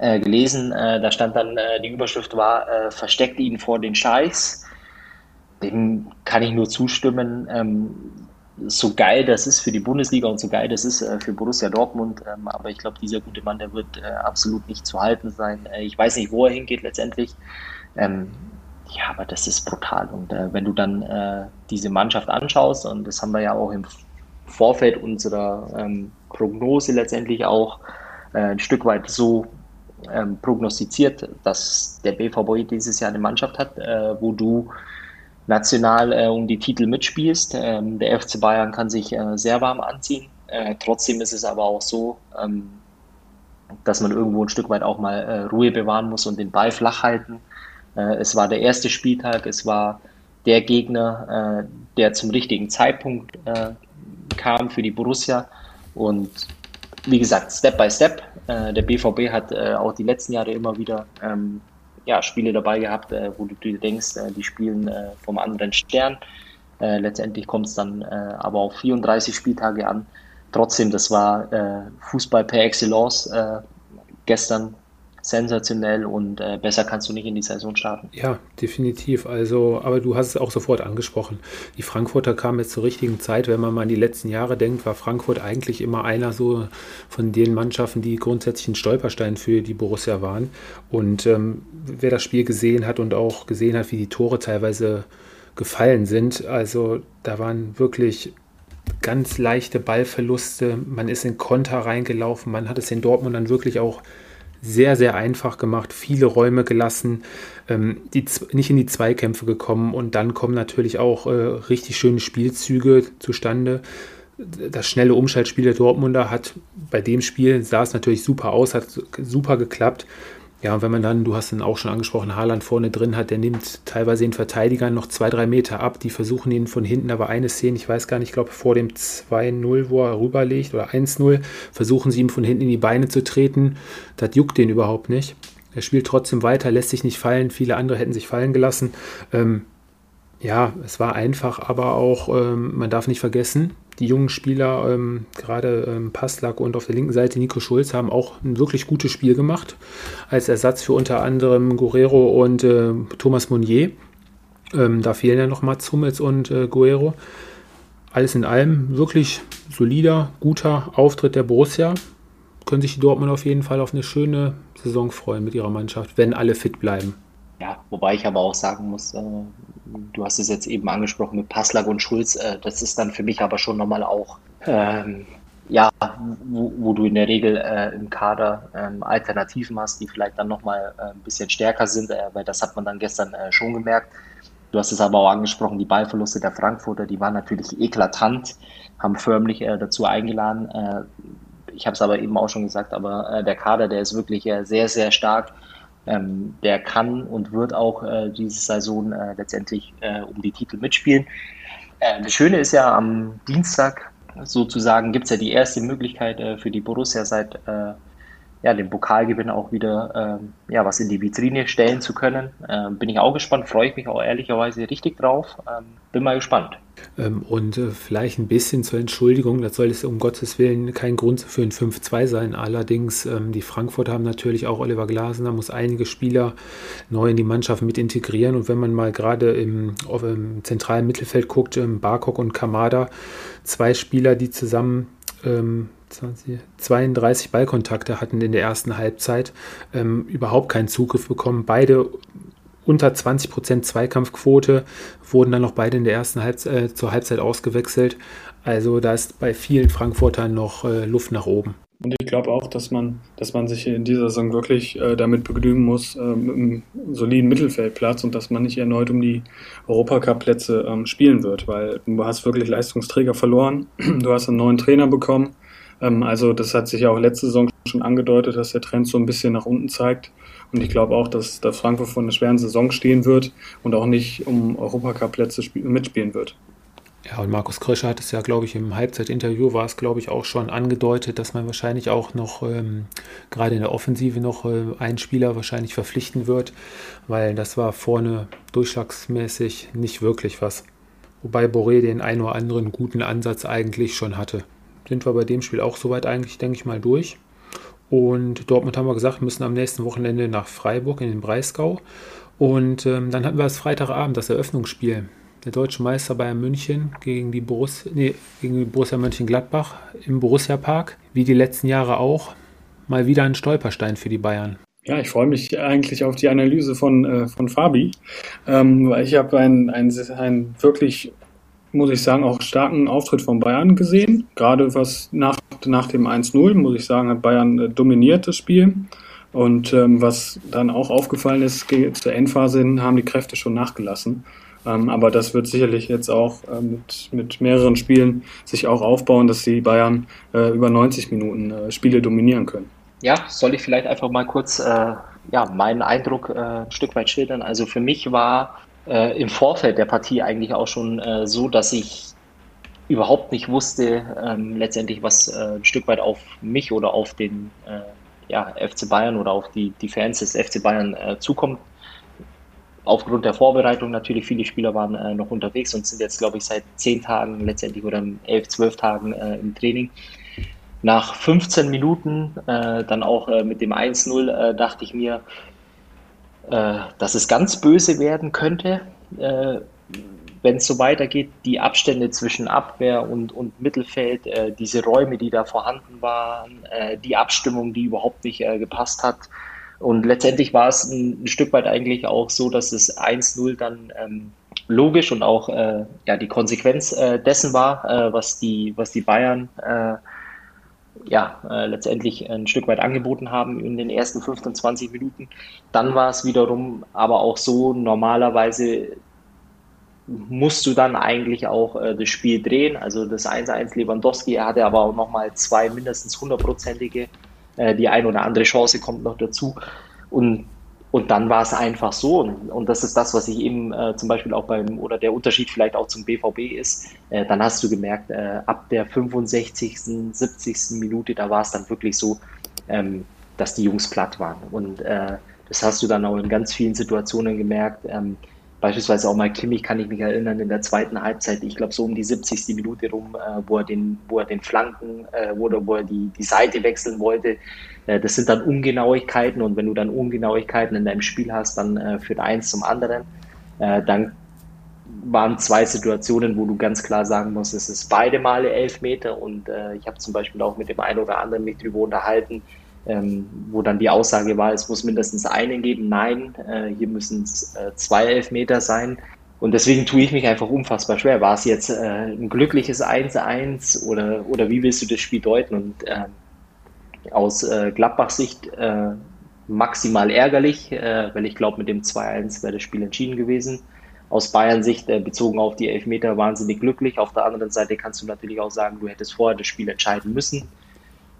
äh, gelesen. Äh, da stand dann, äh, die Überschrift war, versteckt ihn vor den Scheiß. Dem kann ich nur zustimmen. Ähm, so geil das ist für die Bundesliga und so geil das ist äh, für Borussia Dortmund, ähm, aber ich glaube, dieser gute Mann, der wird äh, absolut nicht zu halten sein. Äh, ich weiß nicht, wo er hingeht letztendlich. Ähm, ja, aber das ist brutal. Und wenn du dann diese Mannschaft anschaust, und das haben wir ja auch im Vorfeld unserer ähm, Prognose letztendlich auch ein Stück weit so prognostiziert, dass der BVB dieses Jahr eine Mannschaft hat, wo du national äh, um die Titel mitspielst. Ähm, der FC Bayern kann sich äh, sehr warm anziehen. Äh, trotzdem ist es aber auch so, ähm, dass man irgendwo ein Stück weit auch mal äh, Ruhe bewahren muss und den Ball flach halten. Äh, es war der erste Spieltag, es war der Gegner, äh, der zum richtigen Zeitpunkt kam für die Borussia. Und wie gesagt, Step by Step. der BVB hat auch die letzten Jahre immer wieder ähm, ja, Spiele dabei gehabt, äh, wo du dir denkst, äh, die spielen äh, vom anderen Stern. Letztendlich kommt es dann aber auf 34 Spieltage an. Trotzdem, das war Fußball per Excellence gestern sensationell und äh, besser kannst du nicht in die Saison starten. Ja, definitiv. Also, aber du hast es auch sofort angesprochen. Die Frankfurter kamen jetzt zur richtigen Zeit. Wenn man mal an die letzten Jahre denkt, war Frankfurt eigentlich immer einer so von den Mannschaften, die grundsätzlich ein Stolperstein für die Borussia waren. Und ähm, wer das Spiel gesehen hat und auch gesehen hat, wie die Tore teilweise gefallen sind, also da waren wirklich ganz leichte Ballverluste. Man ist in Konter reingelaufen. Man hat es in Dortmund dann wirklich auch sehr, sehr einfach gemacht, viele Räume gelassen, ähm, die, nicht in die Zweikämpfe gekommen und dann kommen natürlich auch äh, richtig schöne Spielzüge zustande. Das schnelle Umschaltspiel der Dortmunder hat bei dem Spiel sah es natürlich super aus, hat super geklappt. Ja, und wenn man dann, du hast ihn auch schon angesprochen, Haaland vorne drin hat, der nimmt teilweise den Verteidigern noch zwei, drei Meter ab. Die versuchen ihn von hinten, aber eine Szene, ich weiß gar nicht, ich glaube vor dem 2-0, wo er rüberlegt oder 1-0, versuchen sie ihm von hinten in die Beine zu treten. Das juckt den überhaupt nicht. Er spielt trotzdem weiter, lässt sich nicht fallen. Viele andere hätten sich fallen gelassen. Ähm, ja, es war einfach, aber auch, ähm, man darf nicht vergessen, die jungen Spieler, ähm, gerade ähm, Passlack und auf der linken Seite Nico Schulz, haben auch ein wirklich gutes Spiel gemacht. Als Ersatz für unter anderem Guerrero und äh, Thomas Monnier. Ähm, da fehlen ja noch Mats Hummels und äh, Guerrero. Alles in allem wirklich solider, guter Auftritt der Borussia. Können sich die Dortmund auf jeden Fall auf eine schöne Saison freuen mit ihrer Mannschaft, wenn alle fit bleiben. Ja, wobei ich aber auch sagen muss, äh, du hast es jetzt eben angesprochen mit Passlag und Schulz, äh, das ist dann für mich aber schon nochmal auch, ähm, ja, wo, wo, du in der Regel äh, im Kader ähm, Alternativen hast, die vielleicht dann nochmal äh, ein bisschen stärker sind, äh, weil das hat man dann gestern äh, schon gemerkt. Du hast es aber auch angesprochen, die Ballverluste der Frankfurter, die waren natürlich eklatant, haben förmlich äh, dazu eingeladen. ich habe es aber eben auch schon gesagt, aber der Kader, der ist wirklich sehr, sehr stark ähm, der kann und wird auch äh, diese Saison äh, letztendlich äh, um die Titel mitspielen. Äh, das Schöne ist ja, am Dienstag sozusagen gibt es ja die erste Möglichkeit äh, für die Borussia seit äh, ja, dem Pokalgewinn auch wieder ähm, ja, was in die Vitrine stellen zu können. Ähm, bin ich auch gespannt, freue ich mich auch ehrlicherweise richtig drauf. Ähm, bin mal gespannt. Ähm, und äh, vielleicht ein bisschen zur Entschuldigung, das soll es um Gottes Willen kein Grund für ein 5-2 sein. Allerdings, ähm, die Frankfurter haben natürlich auch Oliver Glasner, muss einige Spieler neu in die Mannschaft mit integrieren. Und wenn man mal gerade im, im zentralen Mittelfeld guckt, ähm, Barkok und Kamada, zwei Spieler, die zusammen ähm, 20, 32 Ballkontakte hatten in der ersten Halbzeit, ähm, überhaupt keinen Zugriff bekommen. Beide unter 20% Zweikampfquote wurden dann noch beide in der ersten Halbzeit, äh, zur Halbzeit ausgewechselt. Also da ist bei vielen Frankfurtern noch äh, Luft nach oben. Und ich glaube auch, dass man, dass man sich in dieser Saison wirklich äh, damit begnügen muss, äh, mit einem soliden Mittelfeldplatz und dass man nicht erneut um die Europacup-Plätze ähm, spielen wird, weil du hast wirklich Leistungsträger verloren, du hast einen neuen Trainer bekommen, also das hat sich ja auch letzte Saison schon angedeutet, dass der Trend so ein bisschen nach unten zeigt. Und ich glaube auch, dass, dass Frankfurt vor einer schweren Saison stehen wird und auch nicht um Europacup-Plätze mitspielen wird. Ja, und Markus Kröscher hat es ja, glaube ich, im Halbzeitinterview war es, glaube ich, auch schon angedeutet, dass man wahrscheinlich auch noch ähm, gerade in der Offensive noch äh, einen Spieler wahrscheinlich verpflichten wird, weil das war vorne durchschlagsmäßig nicht wirklich was. Wobei Boré den einen oder anderen guten Ansatz eigentlich schon hatte. Sind wir bei dem Spiel auch soweit eigentlich, denke ich mal, durch. Und Dortmund haben wir gesagt, müssen am nächsten Wochenende nach Freiburg in den Breisgau. Und ähm, dann hatten wir das Freitagabend, das Eröffnungsspiel der deutsche Meister Bayern München gegen die, Borussia, nee, gegen die Borussia Mönchengladbach im Borussia Park, wie die letzten Jahre auch, mal wieder ein Stolperstein für die Bayern. Ja, ich freue mich eigentlich auf die Analyse von, äh, von Fabi, ähm, weil ich habe einen, einen, einen wirklich, muss ich sagen, auch starken Auftritt von Bayern gesehen. Gerade was nach, nach dem 1-0, muss ich sagen, hat Bayern äh, dominiert das Spiel. Und ähm, was dann auch aufgefallen ist, zur Endphase hin haben die Kräfte schon nachgelassen. Ähm, aber das wird sicherlich jetzt auch äh, mit, mit mehreren Spielen sich auch aufbauen, dass die Bayern äh, über 90 Minuten äh, Spiele dominieren können. Ja, soll ich vielleicht einfach mal kurz äh, ja, meinen Eindruck äh, ein Stück weit schildern. Also für mich war äh, im Vorfeld der Partie eigentlich auch schon so, dass ich überhaupt nicht wusste, ähm, letztendlich, was ein Stück weit auf mich oder auf den ja, FC Bayern oder auf die, die Fans des FC Bayern zukommt aufgrund der Vorbereitung natürlich, viele Spieler waren äh, noch unterwegs und sind jetzt, glaube ich, seit zehn Tagen letztendlich oder elf, zwölf Tagen äh, im Training. Nach 15 Minuten, äh, dann auch äh, mit dem 1-0, äh, dachte ich mir, äh, dass es ganz böse werden könnte, wenn es so weitergeht. Die Abstände zwischen Abwehr und, und Mittelfeld, diese Räume, die da vorhanden waren, die Abstimmung, die überhaupt nicht gepasst hat und letztendlich war es ein, ein Stück weit eigentlich auch so, dass es 1-0 dann ähm, logisch und auch äh, ja, die Konsequenz äh, dessen war, äh, was, die, was die Bayern äh, ja, äh, letztendlich ein Stück weit angeboten haben in den ersten 15, 20 Minuten. Dann war es wiederum aber auch so, normalerweise musst du dann eigentlich auch äh, das Spiel drehen. Also das 1-1 Lewandowski, er hatte aber auch nochmal zwei mindestens hundertprozentige äh, die eine oder andere Chance kommt noch dazu. Und, und dann war es einfach so. Und, und das ist das, was ich eben äh, zum Beispiel auch beim, oder der Unterschied vielleicht auch zum BVB ist, äh, dann hast du gemerkt, äh, ab der 65., 70. Minute, da war es dann wirklich so, ähm, dass die Jungs platt waren. Und äh, das hast du dann auch in ganz vielen Situationen gemerkt. Ähm, Beispielsweise auch mal Kimmich kann ich mich erinnern in der zweiten Halbzeit, ich glaube so um die 70. Minute rum, äh, wo er den, wo er den Flanken, äh, wo, er, wo er die, die Seite wechseln wollte. Äh, das sind dann Ungenauigkeiten und wenn du dann Ungenauigkeiten in deinem Spiel hast, dann äh, führt eins zum anderen. Äh, dann waren zwei Situationen, wo du ganz klar sagen musst, es ist beide Male elf Meter und äh, ich habe zum Beispiel auch mit dem einen oder anderen mich drüber unterhalten, ähm, wo dann die Aussage war, es muss mindestens einen geben. Nein, äh, hier müssen es äh, zwei Elfmeter sein. Und deswegen tue ich mich einfach unfassbar schwer. War es jetzt äh, ein glückliches 1-1 oder, oder wie willst du das Spiel deuten? Und ähm, aus äh, Gladbachs Sicht äh, maximal ärgerlich, äh, weil ich glaube, mit dem 2-1 wäre das Spiel entschieden gewesen. Aus Bayern Sicht bezogen auf die Elfmeter wahnsinnig glücklich. Auf der anderen Seite kannst du natürlich auch sagen, du hättest vorher das Spiel entscheiden müssen.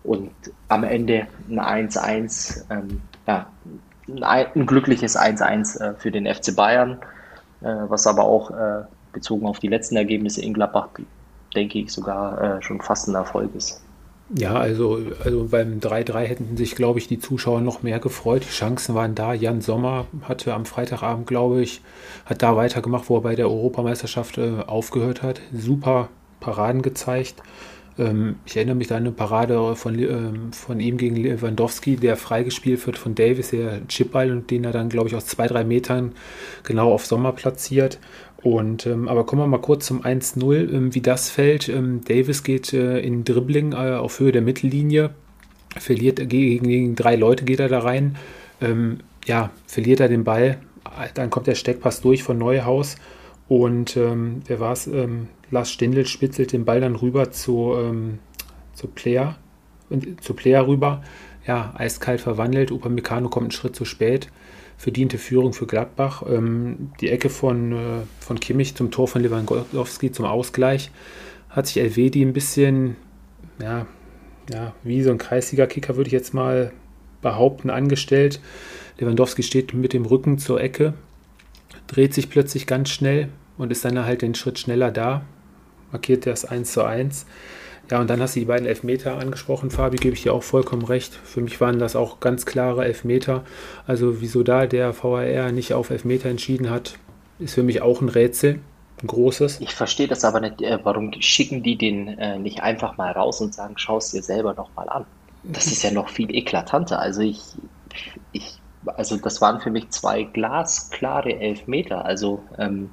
Und am Ende ein 1-1, ähm, ja, ein, ein, glückliches 1-1 äh, für den FC Bayern, äh, was aber auch äh, bezogen auf die letzten Ergebnisse in Gladbach, denke ich, sogar äh, schon fast ein Erfolg ist. Ja, also, also beim 3-3 hätten sich, glaube ich, die Zuschauer noch mehr gefreut. Die Chancen waren da. Jan Sommer hatte am Freitagabend, glaube ich, hat da weitergemacht, wo er bei der Europameisterschaft äh, aufgehört hat. Super Paraden gezeigt. Ähm, ich erinnere mich an eine Parade von, ähm, von ihm gegen Lewandowski, der freigespielt wird von Davis, der Chipball, und den er dann, glaube ich, aus zwei, drei Metern genau auf Sommer platziert. Und, ähm, aber kommen wir mal kurz zum 1-0, ähm, wie das fällt. Ähm, Davis geht äh, in Dribbling äh, auf Höhe der Mittellinie, verliert gegen, gegen, drei Leute geht er da rein. Ähm, ja, verliert er den Ball, dann kommt der Steckpass durch von Neuhaus und ähm, wer war es? Ähm, Lars Stindl spitzelt den Ball dann rüber zu, zu Player, zu Player rüber. Ja, eiskalt verwandelt. Upamecano kommt einen Schritt zu spät. Verdiente Führung für Gladbach. Ähm, die Ecke von, äh, von Kimmich zum Tor von Lewandowski zum Ausgleich. Hat sich Elvedi ein bisschen, ja, ja, wie so ein Kreisliga-Kicker, würde ich jetzt mal behaupten, angestellt. Lewandowski steht mit dem Rücken zur Ecke, dreht sich plötzlich ganz schnell und ist dann halt den Schritt schneller da, markiert das 1 zu 1. Ja, und dann hast du die beiden Elfmeter angesprochen, Fabi, gebe ich dir auch vollkommen recht. Für mich waren das auch ganz klare Elfmeter. Also wieso da der VAR nicht auf Elfmeter entschieden hat, ist für mich auch ein Rätsel, ein großes. Ich verstehe das aber nicht. Äh, warum schicken die den äh, nicht einfach mal raus und sagen, schau es dir selber nochmal an? Das ist ja noch viel eklatanter. Also ich, ich, also das waren für mich zwei glasklare Elfmeter. Also ähm,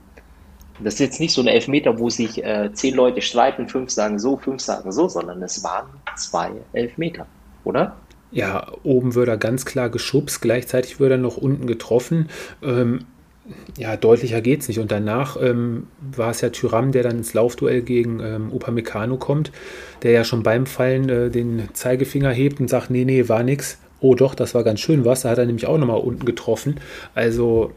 das ist jetzt nicht so ein Elfmeter, wo sich äh, zehn Leute streiten, fünf sagen so, fünf sagen so, sondern es waren zwei Elfmeter, oder? Ja, oben wird er ganz klar geschubst, gleichzeitig wird er noch unten getroffen. Ähm, ja, deutlicher geht es nicht. Und danach ähm, war es ja Tyram, der dann ins Laufduell gegen ähm, Upamecano kommt, der ja schon beim Fallen äh, den Zeigefinger hebt und sagt, nee, nee, war nix. Oh doch, das war ganz schön was. Da hat er nämlich auch nochmal unten getroffen. Also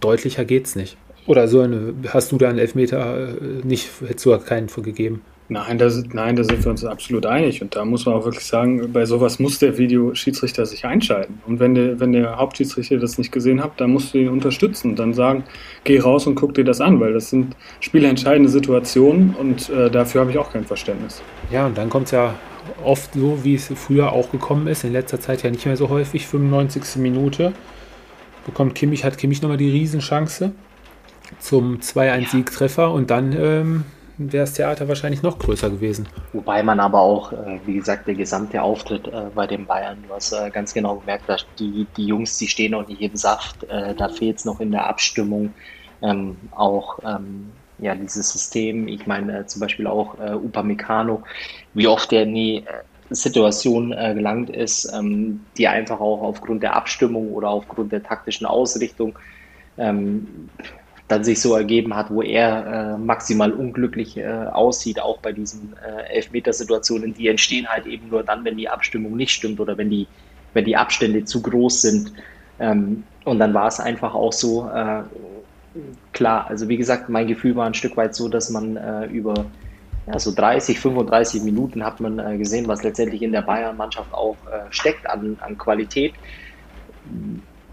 deutlicher geht es nicht. Oder so eine, hast du da einen Elfmeter äh, nicht, hättest du keinen gegeben? Nein, da, nein, da sind wir uns absolut einig. Und da muss man auch wirklich sagen, bei sowas muss der Videoschiedsrichter sich einschalten. Und wenn der, wenn der Hauptschiedsrichter das nicht gesehen hat, dann musst du ihn unterstützen. Dann sagen, geh raus und guck dir das an, weil das sind spielentscheidende Situationen und äh, dafür habe ich auch kein Verständnis. Ja, und dann kommt es ja oft so, wie es früher auch gekommen ist, in letzter Zeit ja nicht mehr so häufig, 95. Minute. Bekommt Kimmich, hat Kimmich nochmal die Riesenchance zum 2-1-Siegtreffer und dann ähm, wäre das Theater wahrscheinlich noch größer gewesen. Wobei man aber auch, äh, wie gesagt, der gesamte Auftritt äh, bei den Bayern, du hast äh, ganz genau gemerkt, dass die, die Jungs, die stehen noch nicht im Saft, äh, da fehlt es noch in der Abstimmung. Ähm, auch ähm, ja, dieses System, ich meine äh, zum Beispiel auch äh, Upamecano, wie oft der in die Situation gelangt ist, ähm, die einfach auch aufgrund der Abstimmung oder aufgrund der taktischen Ausrichtung ähm, dann sich so ergeben hat, wo er äh, maximal unglücklich äh, aussieht, auch bei diesen äh, Elfmetersituationen, die entstehen halt eben nur dann, wenn die Abstimmung nicht stimmt oder wenn die, wenn die Abstände zu groß sind. Ähm, und dann war es einfach auch so, äh, klar, also wie gesagt, mein Gefühl war ein Stück weit so, dass man äh, über ja, so 30, 35 Minuten hat man äh, gesehen, was letztendlich in der Bayern-Mannschaft auch steckt an, an Qualität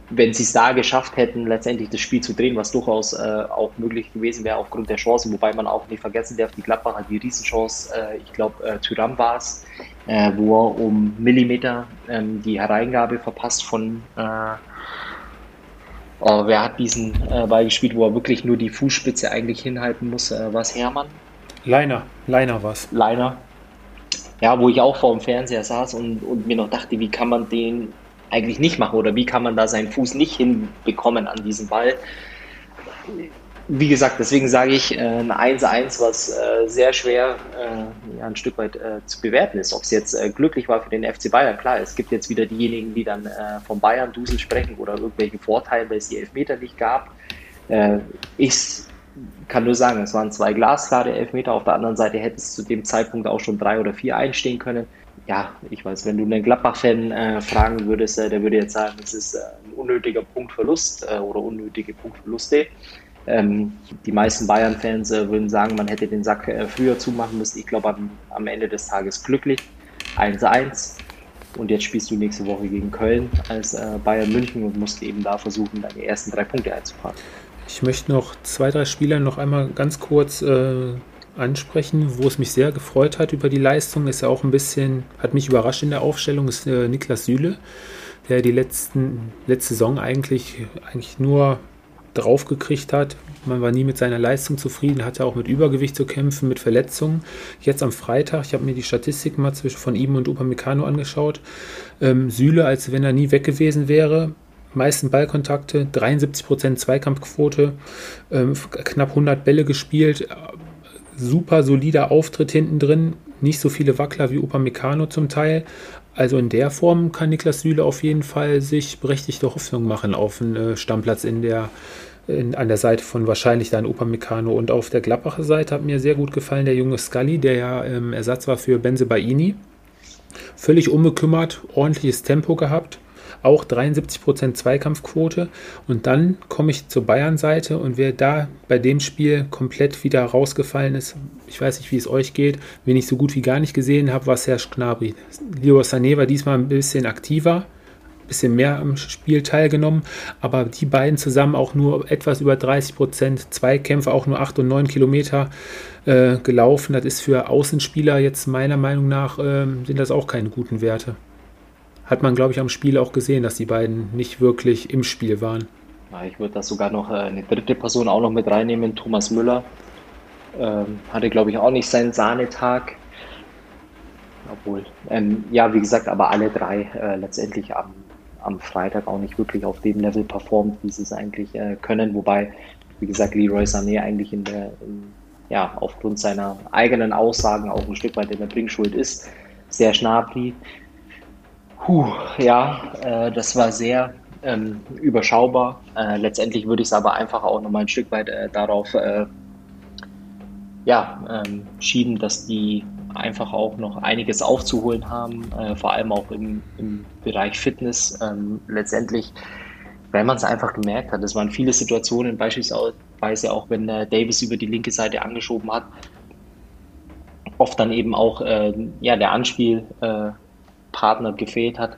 wenn sie es da geschafft hätten, letztendlich das Spiel zu drehen, was durchaus äh, auch möglich gewesen wäre aufgrund der Chancen, wobei man auch nicht vergessen darf, die Gladbach hat die Riesenchance, äh, ich glaube, äh, Tyram war es, äh, wo er um Millimeter ähm, die Hereingabe verpasst von, äh, oh, wer hat diesen äh, Ball gespielt, wo er wirklich nur die Fußspitze eigentlich hinhalten muss, äh, war es Hermann? Leiner, Leiner war es. Leiner. Ja, wo ich auch vor dem Fernseher saß und, und mir noch dachte, wie kann man den eigentlich nicht machen oder wie kann man da seinen Fuß nicht hinbekommen an diesem Ball. Wie gesagt, deswegen sage ich äh, ein 1-1, was äh, sehr schwer äh, ein Stück weit zu bewerten ist. Ob es jetzt glücklich war für den FC Bayern, klar, es gibt jetzt wieder diejenigen, die dann vom Bayern-Dusel sprechen oder irgendwelche Vorteile, weil es die Elfmeter nicht gab. ich kann nur sagen, es waren zwei glasklare Elfmeter. Auf der anderen Seite hätte es zu dem Zeitpunkt auch schon drei oder vier einstehen können ja, ich weiß, wenn du einen Gladbach-Fan äh, fragen würdest, äh, der würde jetzt sagen, es ist äh, ein unnötiger Punktverlust äh, oder unnötige Punktverluste. Ähm, die meisten Bayern-Fans äh, würden sagen, man hätte den Sack äh, früher zumachen müssen. Ich glaube, am, am, Ende des Tages glücklich. 1-1. Und jetzt spielst du nächste Woche gegen Köln als Bayern München und musst eben da versuchen, deine ersten drei Punkte einzufahren. Ich möchte noch zwei, drei Spieler noch einmal ganz kurz ansprechen, wo es mich sehr gefreut hat über die Leistung, ist ja auch ein bisschen, hat mich überrascht in der Aufstellung, ist äh, Niklas Süle, der die letzten, letzte Saison eigentlich, eigentlich nur draufgekriegt hat. Man war nie mit seiner Leistung zufrieden, hatte auch mit Übergewicht zu kämpfen, mit Verletzungen. Jetzt am Freitag, ich habe mir die Statistiken mal zwischen von ihm und Upamecano angeschaut. Ähm, Süle, als wenn er nie weg gewesen wäre, meisten Ballkontakte, 73% Zweikampfquote, ähm, knapp 100 Bälle gespielt, super solider Auftritt hinten drin, nicht so viele Wackler wie Upamecano zum Teil. Also in der Form kann Niklas Süle auf jeden Fall sich berechtigte Hoffnung machen auf einen äh, Stammplatz in der, in, an der Seite von wahrscheinlich dann Upamecano. Und auf der Gladbacher Seite hat mir sehr gut gefallen der junge Scully, der ja ähm, Ersatz war für Benze Baini. Völlig unbekümmert, ordentliches Tempo gehabt. Auch 73% Zweikampfquote. Und dann komme ich zur Bayern-Seite und wer da bei dem Spiel komplett wieder rausgefallen ist, ich weiß nicht, wie es euch geht, wen ich so gut wie gar nicht gesehen habe, war Serge Gnabry. Leo Sané war diesmal ein bisschen aktiver, bisschen mehr am Spiel teilgenommen, aber die beiden zusammen auch nur etwas über 30 Prozent, Zweikämpfe auch nur 8 und 9 Kilometer äh, gelaufen. Das ist für Außenspieler jetzt meiner Meinung nach, äh, sind das auch keine guten Werte. Hat man, glaube ich, am Spiel auch gesehen, dass die beiden nicht wirklich im Spiel waren. Ich würde da sogar noch äh, eine dritte Person auch noch mit reinnehmen, Thomas Müller. Ähm, hatte, glaube ich, auch nicht seinen Sahnetag. Obwohl, ähm, ja, wie gesagt, aber alle drei äh, letztendlich am am Freitag auch nicht wirklich auf dem Level performt, wie sie es eigentlich äh, können. Wobei, wie gesagt, Leroy Sané eigentlich in der, in, ja, aufgrund seiner eigenen Aussagen auch ein Stück weit in der Bringschuld ist. Sehr Schnabri. Puh, ja, äh, das war sehr ähm, überschaubar. Äh, letztendlich würde ich es aber einfach auch nochmal ein Stück weit äh, darauf äh, ja, ähm, schieben, dass die einfach auch noch einiges aufzuholen haben, äh, vor allem auch im, im Bereich Fitness. Ähm, letztendlich, wenn man es einfach gemerkt hat, es waren viele Situationen, beispielsweise auch wenn äh, Davis über die linke Seite angeschoben hat, oft dann eben auch äh, ja, der Anspielpartner äh, gefehlt hat.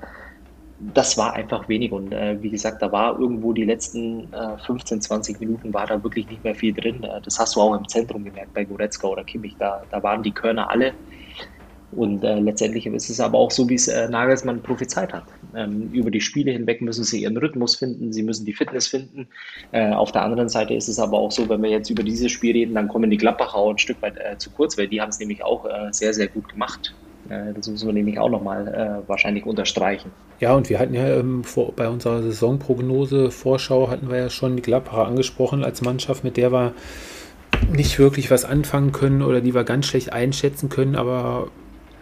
Das war einfach wenig und äh, wie gesagt, da war irgendwo die letzten 15, äh, 20 Minuten war da wirklich nicht mehr viel drin. das hast du auch im Zentrum gemerkt bei Goretzka oder Kimmich. Da, da waren die Körner alle und äh, letztendlich ist es aber auch so, wie es äh, Nagelsmann prophezeit hat. Ähm, über die Spiele hinweg müssen sie ihren Rhythmus finden, sie müssen die Fitness finden. Äh, auf der anderen Seite ist es aber auch so, wenn wir jetzt über dieses Spiel reden, dann kommen die Gladbacher ein Stück weit äh, zu kurz, weil die haben es nämlich auch äh, sehr, sehr gut gemacht. Äh, das müssen wir nämlich auch nochmal wahrscheinlich unterstreichen. Ja, und wir hatten ja ähm, vor, bei unserer Saisonprognose, Vorschau, hatten wir ja schon die Gladbacher angesprochen als Mannschaft, mit der wir nicht wirklich was anfangen können oder die wir ganz schlecht einschätzen können, aber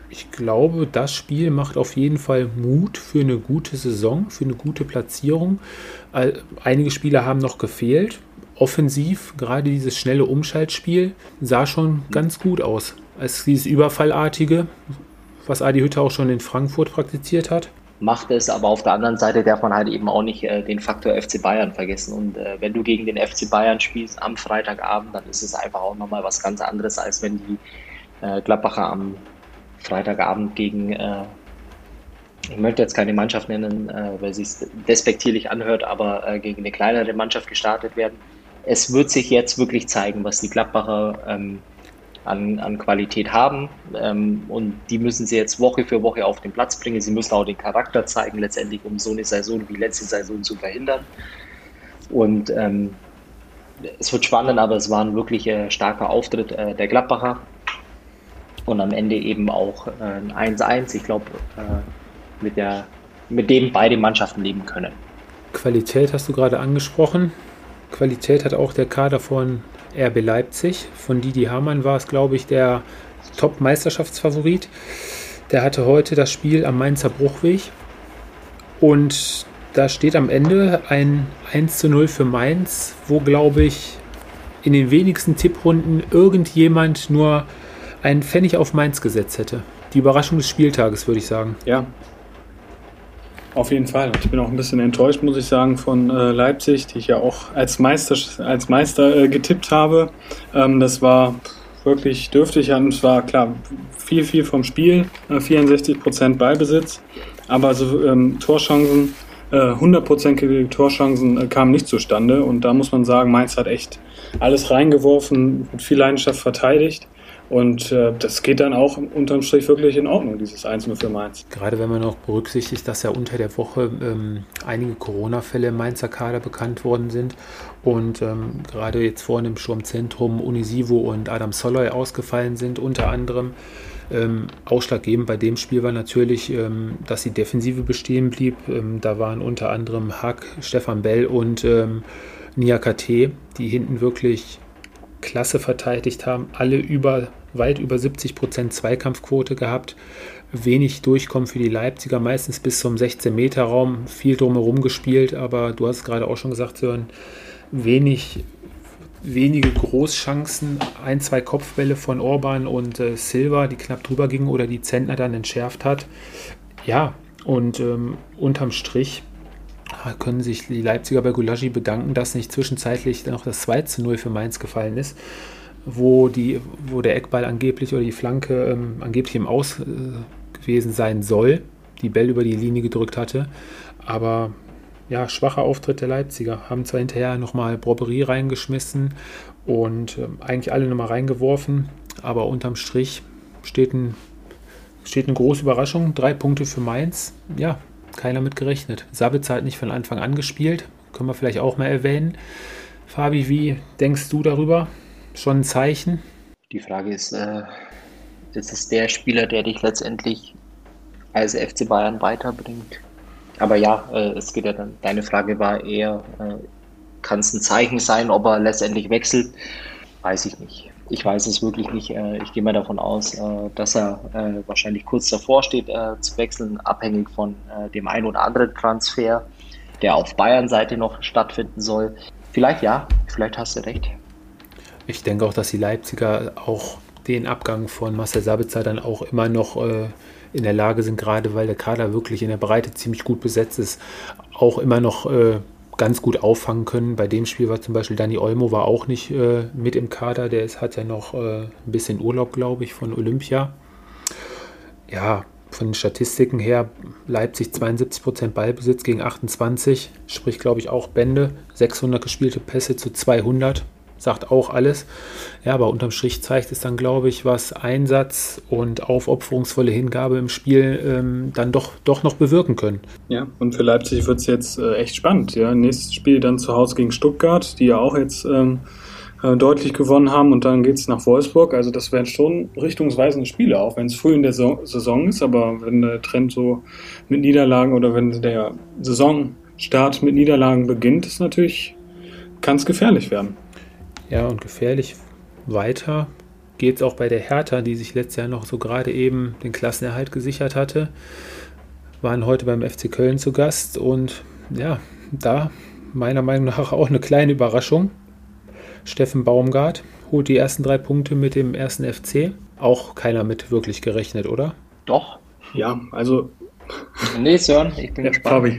ich glaube, das Spiel macht auf jeden Fall Mut für eine gute Saison, für eine gute Platzierung. Einige Spieler haben noch gefehlt. Offensiv, gerade dieses schnelle Umschaltspiel, sah schon ganz gut aus. Als dieses Überfallartige, was Adi Hütte auch schon in Frankfurt praktiziert hat. Macht es, aber auf der anderen Seite darf man halt eben auch nicht äh, den Faktor FC Bayern vergessen. Und äh, wenn du gegen den FC Bayern spielst am Freitagabend, dann ist es einfach auch nochmal was ganz anderes, als wenn die äh, Gladbacher am Freitagabend gegen, äh, ich möchte jetzt keine Mannschaft nennen, äh, weil sie es despektierlich anhört, aber äh, gegen eine kleinere Mannschaft gestartet werden. Es wird sich jetzt wirklich zeigen, was die Gladbacher ähm, an, an Qualität haben. Ähm, und die müssen sie jetzt Woche für Woche auf den Platz bringen. Sie müssen auch den Charakter zeigen, letztendlich, um so eine Saison wie letzte Saison zu verhindern. Und ähm, es wird spannend, aber es war ein wirklich äh, starker Auftritt äh, der Gladbacher und am Ende eben auch äh, ein 1-1. Ich glaube, äh, mit, mit dem beide Mannschaften leben können. Qualität hast du gerade angesprochen. Qualität hat auch der Kader von RB Leipzig. Von Didi Hamann war es, glaube ich, der Top-Meisterschaftsfavorit. Der hatte heute das Spiel am Mainzer Bruchweg. Und da steht am Ende ein 1 zu 0 für Mainz, wo, glaube ich, in den wenigsten Tipprunden irgendjemand nur einen Pfennig auf Mainz gesetzt hätte. Die Überraschung des Spieltages, würde ich sagen. Ja. Auf jeden Fall. Ich bin auch ein bisschen enttäuscht, muss ich sagen, von äh, Leipzig, die ich ja auch als Meister, als Meister äh, getippt habe. Ähm, das war wirklich dürftig und es war klar viel, viel vom Spiel, äh, 64% Ballbesitz, aber so ähm, Torchancen, äh, 100% Torchancen äh, kamen nicht zustande und da muss man sagen, Mainz hat echt alles reingeworfen, mit viel Leidenschaft verteidigt. Und äh, das geht dann auch unterm Strich wirklich in Ordnung, dieses 1-0 für Mainz. Gerade wenn man noch berücksichtigt, dass ja unter der Woche ähm, einige Corona-Fälle im Mainzer Kader bekannt worden sind und ähm, gerade jetzt vorne im Sturmzentrum Unisivo und Adam Soloy ausgefallen sind, unter anderem. Ähm, ausschlaggebend bei dem Spiel war natürlich, ähm, dass die Defensive bestehen blieb. Ähm, da waren unter anderem Hack, Stefan Bell und ähm, Nia KT, die hinten wirklich klasse verteidigt haben, alle über, weit über 70 Prozent Zweikampfquote gehabt, wenig Durchkommen für die Leipziger, meistens bis zum 16-Meter-Raum, viel drumherum gespielt, aber du hast gerade auch schon gesagt, Sören, wenig, wenige Großchancen, ein, zwei Kopfbälle von Orban und äh, Silva, die knapp drüber gingen oder die Zentner dann entschärft hat. Ja, Und ähm, unterm Strich können sich die Leipziger bei Gulaschi bedanken, dass nicht zwischenzeitlich noch das 2 zu 0 für Mainz gefallen ist, wo, die, wo der Eckball angeblich oder die Flanke ähm, angeblich im Aus äh, gewesen sein soll, die Bell über die Linie gedrückt hatte. Aber ja, schwacher Auftritt der Leipziger. Haben zwar hinterher nochmal Brobberie reingeschmissen und äh, eigentlich alle nochmal reingeworfen, aber unterm Strich steht, ein, steht eine große Überraschung. Drei Punkte für Mainz. Ja, keiner mit gerechnet. Sabitzer hat nicht von Anfang an gespielt. Können wir vielleicht auch mal erwähnen. Fabi, wie denkst du darüber? Schon ein Zeichen? Die Frage ist, äh, ist es der Spieler, der dich letztendlich als FC Bayern weiterbringt? Aber ja, äh, es geht ja dann, deine Frage war eher, äh, kann es ein Zeichen sein, ob er letztendlich wechselt? Weiß ich nicht. Ich weiß es wirklich nicht. Äh, ich gehe mal davon aus, äh, dass er äh, wahrscheinlich kurz davor steht zu wechseln, abhängig von dem einen oder anderen Transfer, der auf Bayern-Seite noch stattfinden soll. Vielleicht ja, vielleicht hast du recht. Ich denke auch, dass die Leipziger auch den Abgang von Marcel Sabitzer dann auch immer noch in der Lage sind, gerade weil der Kader wirklich in der Breite ziemlich gut besetzt ist, auch immer noch ganz gut auffangen können. Bei dem Spiel war zum Beispiel Dani Olmo war auch nicht äh, mit im Kader. Der ist, hat ja noch äh, ein bisschen Urlaub, glaube ich, von Olympia. Ja, von den Statistiken her Leipzig 72% Ballbesitz gegen 28, sprich glaube ich auch Bände, 600 gespielte Pässe zu 200 sagt auch alles. Ja, aber unterm Strich zeigt es dann, glaube ich, was Einsatz und aufopferungsvolle Hingabe im Spiel ähm, dann doch, doch noch bewirken können. Ja, und für Leipzig wird es jetzt äh, echt spannend. Ja, nächstes Spiel dann zu Hause gegen Stuttgart, die ja auch jetzt ähm, äh, deutlich gewonnen haben und dann geht es nach Wolfsburg. Also das wären schon richtungsweisende Spiele, auch wenn es früh in der Saison ist, aber wenn der Trend so mit Niederlagen oder wenn der Saisonstart mit Niederlagen beginnt, ist natürlich, es gefährlich werden. Ja, und gefährlich weiter geht es auch bei der Hertha, die sich letztes Jahr noch so gerade eben den Klassenerhalt gesichert hatte. Waren heute beim FC Köln zu Gast und ja, da meiner Meinung nach auch eine kleine Überraschung. Steffen Baumgart holt die ersten drei Punkte mit dem ersten FC. Auch keiner mit wirklich gerechnet, oder? Doch. Ja, also. Nee, Sören, ich bin ja, gespannt. Fabi.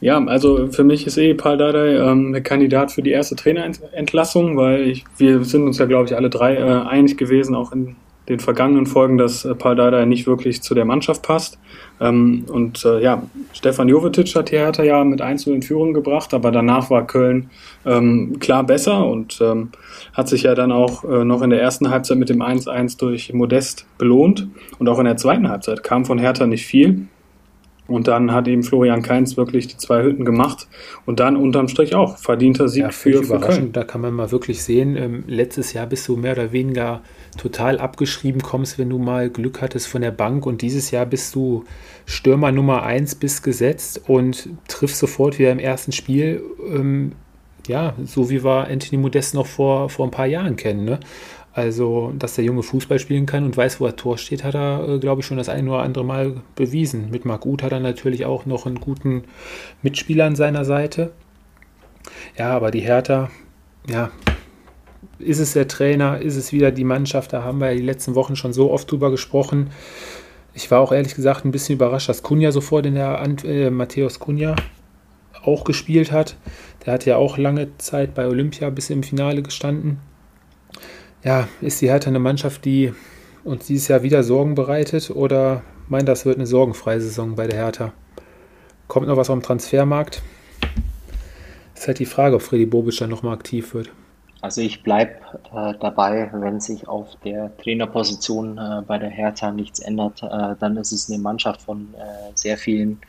Ja, also für mich ist eh Paul Dardai ähm, Kandidat für die erste Trainerentlassung, weil ich, wir sind uns ja, glaube ich, alle drei äh, einig gewesen, auch in den vergangenen Folgen, dass äh, Paul Dardai nicht wirklich zu der Mannschaft passt. Ähm, und äh, ja, Stefan Jovetic hat die Hertha ja mit 1 in Führung gebracht, aber danach war Köln ähm, klar besser und ähm, hat sich ja dann auch äh, noch in der ersten Halbzeit mit dem 1-1 durch Modest belohnt. Und auch in der zweiten Halbzeit kam von Hertha nicht viel. Und dann hat eben Florian Kainz wirklich die zwei Hütten gemacht und dann unterm Strich auch verdienter Sieg ja, für, für Köln. Da kann man mal wirklich sehen, ähm, letztes Jahr bist du mehr oder weniger total abgeschrieben, kommst, wenn du mal Glück hattest von der Bank und dieses Jahr bist du Stürmer Nummer 1 bis gesetzt und triffst sofort wieder im ersten Spiel. Ähm, ja, so wie wir Anthony Modest noch vor, vor ein paar Jahren kennen. Ne? Also, dass der Junge Fußball spielen kann und weiß, wo er Tor steht, hat er, äh, glaube ich, schon das ein oder andere Mal bewiesen. Mit Marc Uth hat er natürlich auch noch einen guten Mitspieler an seiner Seite. Ja, aber die Hertha, ja, ist es der Trainer, ist es wieder die Mannschaft, da haben wir ja die letzten Wochen schon so oft drüber gesprochen. Ich war auch ehrlich gesagt ein bisschen überrascht, dass Kunja sofort in der Ant äh, Matthäus Kunja auch gespielt hat. Der hat ja auch lange Zeit bei Olympia bis im Finale gestanden ja, ist die Hertha eine Mannschaft, die uns dieses Jahr wieder Sorgen bereitet oder meint, das wird eine sorgenfreie Saison bei der Hertha? Kommt noch was am Transfermarkt? Ist halt die Frage, ob Freddy Bobic dann nochmal aktiv wird. Also ich bleibe äh, dabei, wenn sich auf der Trainerposition äh, bei der Hertha nichts ändert, äh, dann ist es eine Mannschaft von äh, sehr vielen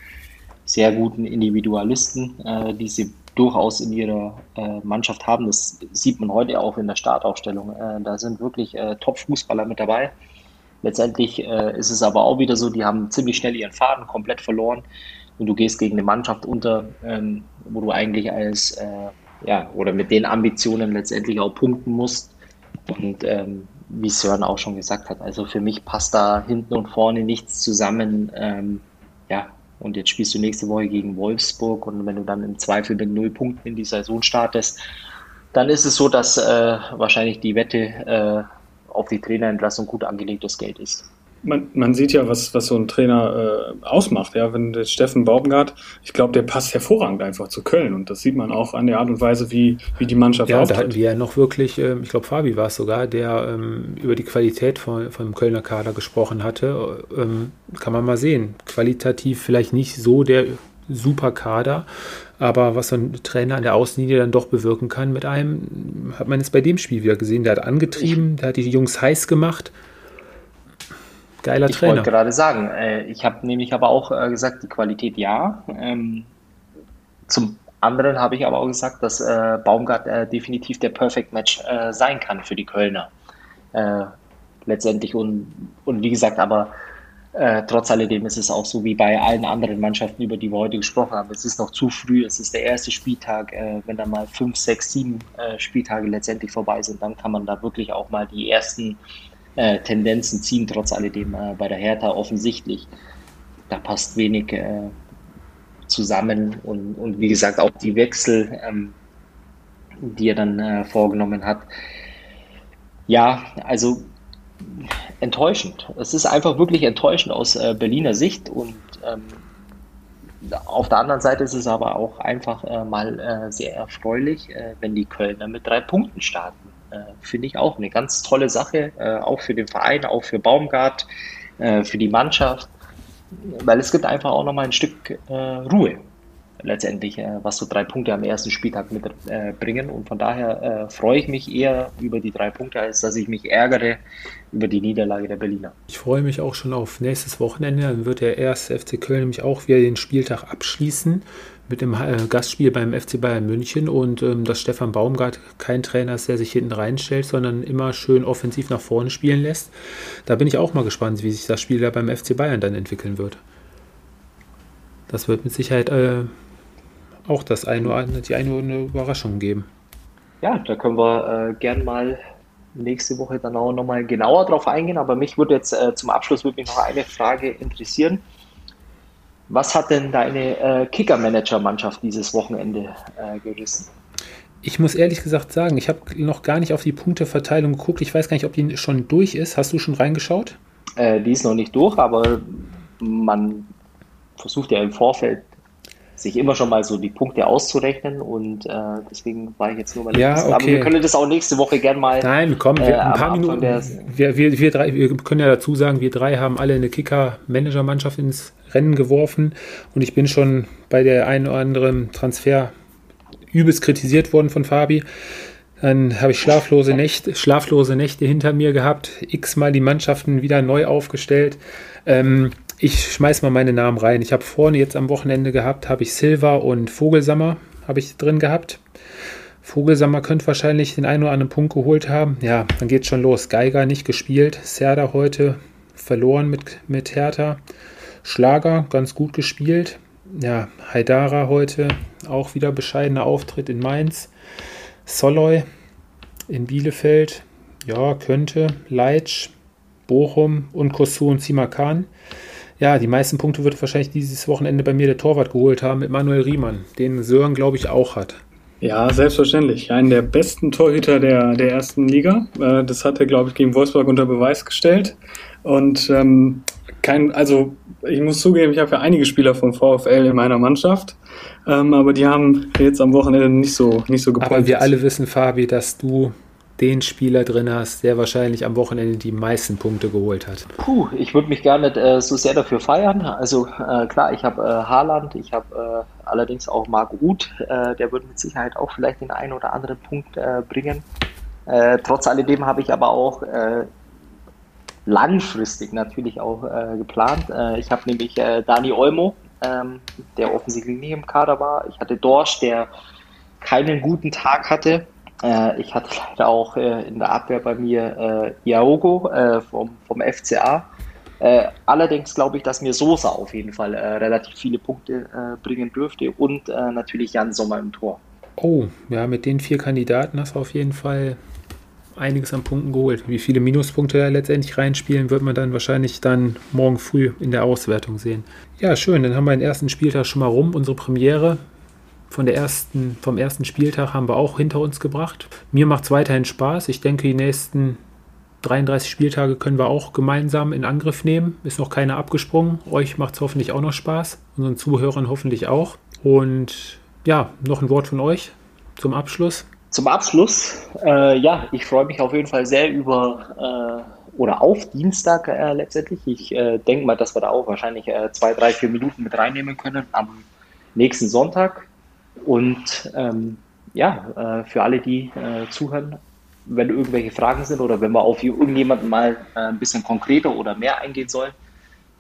sehr guten Individualisten, äh, die sie durchaus in ihrer äh, Mannschaft haben. Das sieht man heute auch in der Startaufstellung. Äh, da sind wirklich äh, Top-Fußballer mit dabei. Letztendlich äh, ist es aber auch wieder so, die haben ziemlich schnell ihren Faden komplett verloren und du gehst gegen eine Mannschaft unter, ähm, wo du eigentlich als, äh, ja, oder mit den Ambitionen letztendlich auch punkten musst. Und ähm, wie Sören auch schon gesagt hat, also für mich passt da hinten und vorne nichts zusammen. Ähm, ja, und jetzt spielst du nächste Woche gegen Wolfsburg und wenn du dann im Zweifel mit null Punkten in die Saison startest, dann ist es so, dass äh, wahrscheinlich die Wette äh, auf die Trainerentlassung gut angelegtes Geld ist. Man, man sieht ja, was, was so ein Trainer äh, ausmacht. Ja, wenn der Steffen Baumgart, ich glaube, der passt hervorragend einfach zu Köln und das sieht man auch an der Art und Weise, wie, wie die Mannschaft Ja, auftritt. da hatten wir ja noch wirklich, ähm, ich glaube, Fabi war es sogar, der ähm, über die Qualität von, vom Kölner Kader gesprochen hatte. Ähm, kann man mal sehen. Qualitativ vielleicht nicht so der super Kader, aber was so ein Trainer an der Außenlinie dann doch bewirken kann mit einem, hat man es bei dem Spiel wieder gesehen. Der hat angetrieben, der hat die Jungs heiß gemacht Geiler ich Trainer. Ich wollte gerade sagen, äh, ich habe nämlich aber auch äh, gesagt, die Qualität ja. Ähm, zum anderen habe ich aber auch gesagt, dass äh, Baumgart äh, definitiv der Perfect Match äh, sein kann für die Kölner. Äh, letztendlich und, und wie gesagt, aber trotz alledem ist es auch so wie bei allen anderen Mannschaften, über die wir heute gesprochen haben. Es ist noch zu früh, es ist der erste Spieltag. wenn dann mal fünf, sechs, sieben Spieltage letztendlich vorbei sind, dann kann man da wirklich auch mal die ersten äh, Tendenzen ziehen, trotz alledem äh, bei der Hertha offensichtlich. Da passt wenig äh, zusammen und, und wie gesagt auch die Wechsel, ähm, die er dann äh, vorgenommen hat. Ja, also enttäuschend. Es ist einfach wirklich enttäuschend aus äh, Berliner Sicht und ähm, auf der anderen Seite ist es aber auch einfach mal sehr erfreulich, wenn die Kölner mit drei Punkten starten. Äh, finde ich auch eine ganz tolle Sache, äh, auch für den Verein, auch für Baumgart, äh, für die Mannschaft, weil es gibt einfach auch nochmal ein Stück Ruhe letztendlich, was so drei Punkte am ersten Spieltag mitbringen. Und von daher freue ich mich eher über die drei Punkte, als dass ich mich ärgere über die Niederlage der Berliner. Ich freue mich auch schon auf nächstes Wochenende. Dann wird der erste FC Köln nämlich auch wieder den Spieltag abschließen mit dem äh, Gastspiel beim FC Bayern München und ähm, dass Stefan Baumgart kein Trainer ist, der sich hinten reinstellt, sondern immer schön offensiv nach vorne spielen lässt. Da bin ich auch mal gespannt, wie sich das Spiel da beim FC Bayern dann entwickeln wird. Das wird mit Sicherheit äh, auch das eine oder andere, die eine oder andere Überraschung geben. Ja, da können wir äh, gern mal nächste Woche dann auch nochmal genauer drauf eingehen. Aber mich würde jetzt äh, zum Abschluss wirklich noch eine Frage interessieren. Was hat denn deine äh, Kicker-Manager-Mannschaft dieses Wochenende äh, gerissen? Ich muss ehrlich gesagt sagen, ich habe noch gar nicht auf die Punkteverteilung geguckt. Ich weiß gar nicht, ob die schon durch ist. Hast du schon reingeschaut? Äh, die ist noch nicht durch, aber man versucht ja im Vorfeld sich immer schon mal so die Punkte auszurechnen und äh, deswegen war ich jetzt nur mal. Ja, okay. Aber wir können das auch nächste Woche gerne mal. Nein, komm, wir, äh, ein paar Minuten. Wir, wir, wir, drei, wir können ja dazu sagen, wir drei haben alle eine Kicker-Manager-Mannschaft ins Rennen geworfen und ich bin schon bei der einen oder anderen Transfer übelst kritisiert worden von Fabi. Dann habe ich schlaflose Nächte, schlaflose Nächte hinter mir gehabt, x-mal die Mannschaften wieder neu aufgestellt. Ähm, ich schmeiß mal meine Namen rein. Ich habe vorne jetzt am Wochenende gehabt, habe ich Silva und Vogelsammer habe ich drin gehabt. Vogelsammer könnte wahrscheinlich den einen oder anderen Punkt geholt haben. Ja, dann geht schon los. Geiger nicht gespielt. Serda heute verloren mit, mit Hertha. Schlager ganz gut gespielt. Ja, Haidara heute auch wieder bescheidener Auftritt in Mainz. Soloy in Bielefeld. Ja, könnte. Leitsch, Bochum und Kosu und Simakan. Ja, die meisten Punkte wird wahrscheinlich dieses Wochenende bei mir der Torwart geholt haben mit Manuel Riemann, den Sören, glaube ich, auch hat. Ja, selbstverständlich. Einen der besten Torhüter der, der ersten Liga. Äh, das hat er, glaube ich, gegen Wolfsburg unter Beweis gestellt. Und ähm, kein, also ich muss zugeben, ich habe ja einige Spieler vom VfL in meiner Mannschaft, ähm, aber die haben jetzt am Wochenende nicht so, nicht so gepunktet. Aber wir alle wissen, Fabi, dass du den Spieler drin hast, der wahrscheinlich am Wochenende die meisten Punkte geholt hat. Puh, ich würde mich gar nicht äh, so sehr dafür feiern. Also äh, klar, ich habe äh, Haaland, ich habe äh, allerdings auch Marc Ruth, äh, der wird mit Sicherheit auch vielleicht den einen oder anderen Punkt äh, bringen. trotz alledem habe ich aber auch langfristig natürlich auch geplant. ich habe nämlich Dani Olmo, ähm, der offensichtlich nicht im Kader war. Ich hatte Dorsch, der keinen guten Tag hatte. Äh, ich hatte leider auch äh, in der Abwehr bei mir äh, Iaogo äh, vom, vom FCA. Äh, allerdings glaube ich, dass mir Sosa auf jeden Fall äh, relativ viele Punkte bringen dürfte und natürlich Jan Sommer im Tor. Oh, ja, mit den vier Kandidaten hast du auf jeden Fall einiges an Punkten geholt. Wie viele Minuspunkte da letztendlich reinspielen, wird man dann wahrscheinlich dann morgen früh in der Auswertung sehen. Ja, schön, dann haben wir den ersten Spieltag schon mal rum, unsere Premiere von der ersten, vom ersten Spieltag haben wir auch hinter uns gebracht. Mir macht es weiterhin Spaß. Ich denke, die nächsten 33 Spieltage können wir auch gemeinsam in Angriff nehmen. Ist noch keiner abgesprungen. Euch macht es hoffentlich auch noch Spaß. Unseren Zuhörern hoffentlich auch. Und ja, noch ein Wort von euch zum Abschluss. Zum Abschluss, äh, ja, ich freue mich auf jeden Fall sehr über äh, oder auf Dienstag äh, letztendlich. Ich äh, denke mal, dass wir da auch wahrscheinlich äh, zwei, drei, vier Minuten mit reinnehmen können am nächsten Sonntag. Und ähm, ja, äh, für alle, die zuhören, wenn irgendwelche Fragen sind oder wenn wir auf irgendjemanden mal ein bisschen konkreter oder mehr eingehen sollen,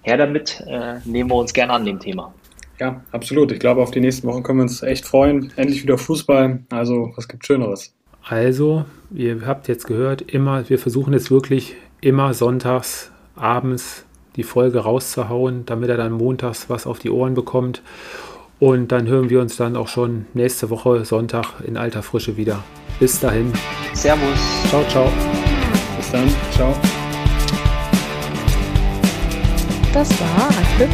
her damit, nehmen wir uns gerne an dem Thema. Ja, absolut. Ich glaube, auf die nächsten Wochen können wir uns echt freuen. Endlich wieder Fußball. Also, was gibt Schöneres? Also, ihr habt jetzt gehört, immer, wir versuchen jetzt wirklich immer sonntags abends die Folge rauszuhauen, damit er dann montags was auf die Ohren bekommt. Und dann hören wir uns dann auch schon nächste Woche Sonntag in alter Frische wieder. Bis dahin. Servus. Ciao, ciao. Bis dann. Ciao. Das war Anpfiff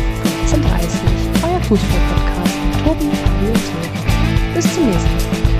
1530 euer Fußball-Podcast mit Tobi, Fabio und Bis zum nächsten Mal.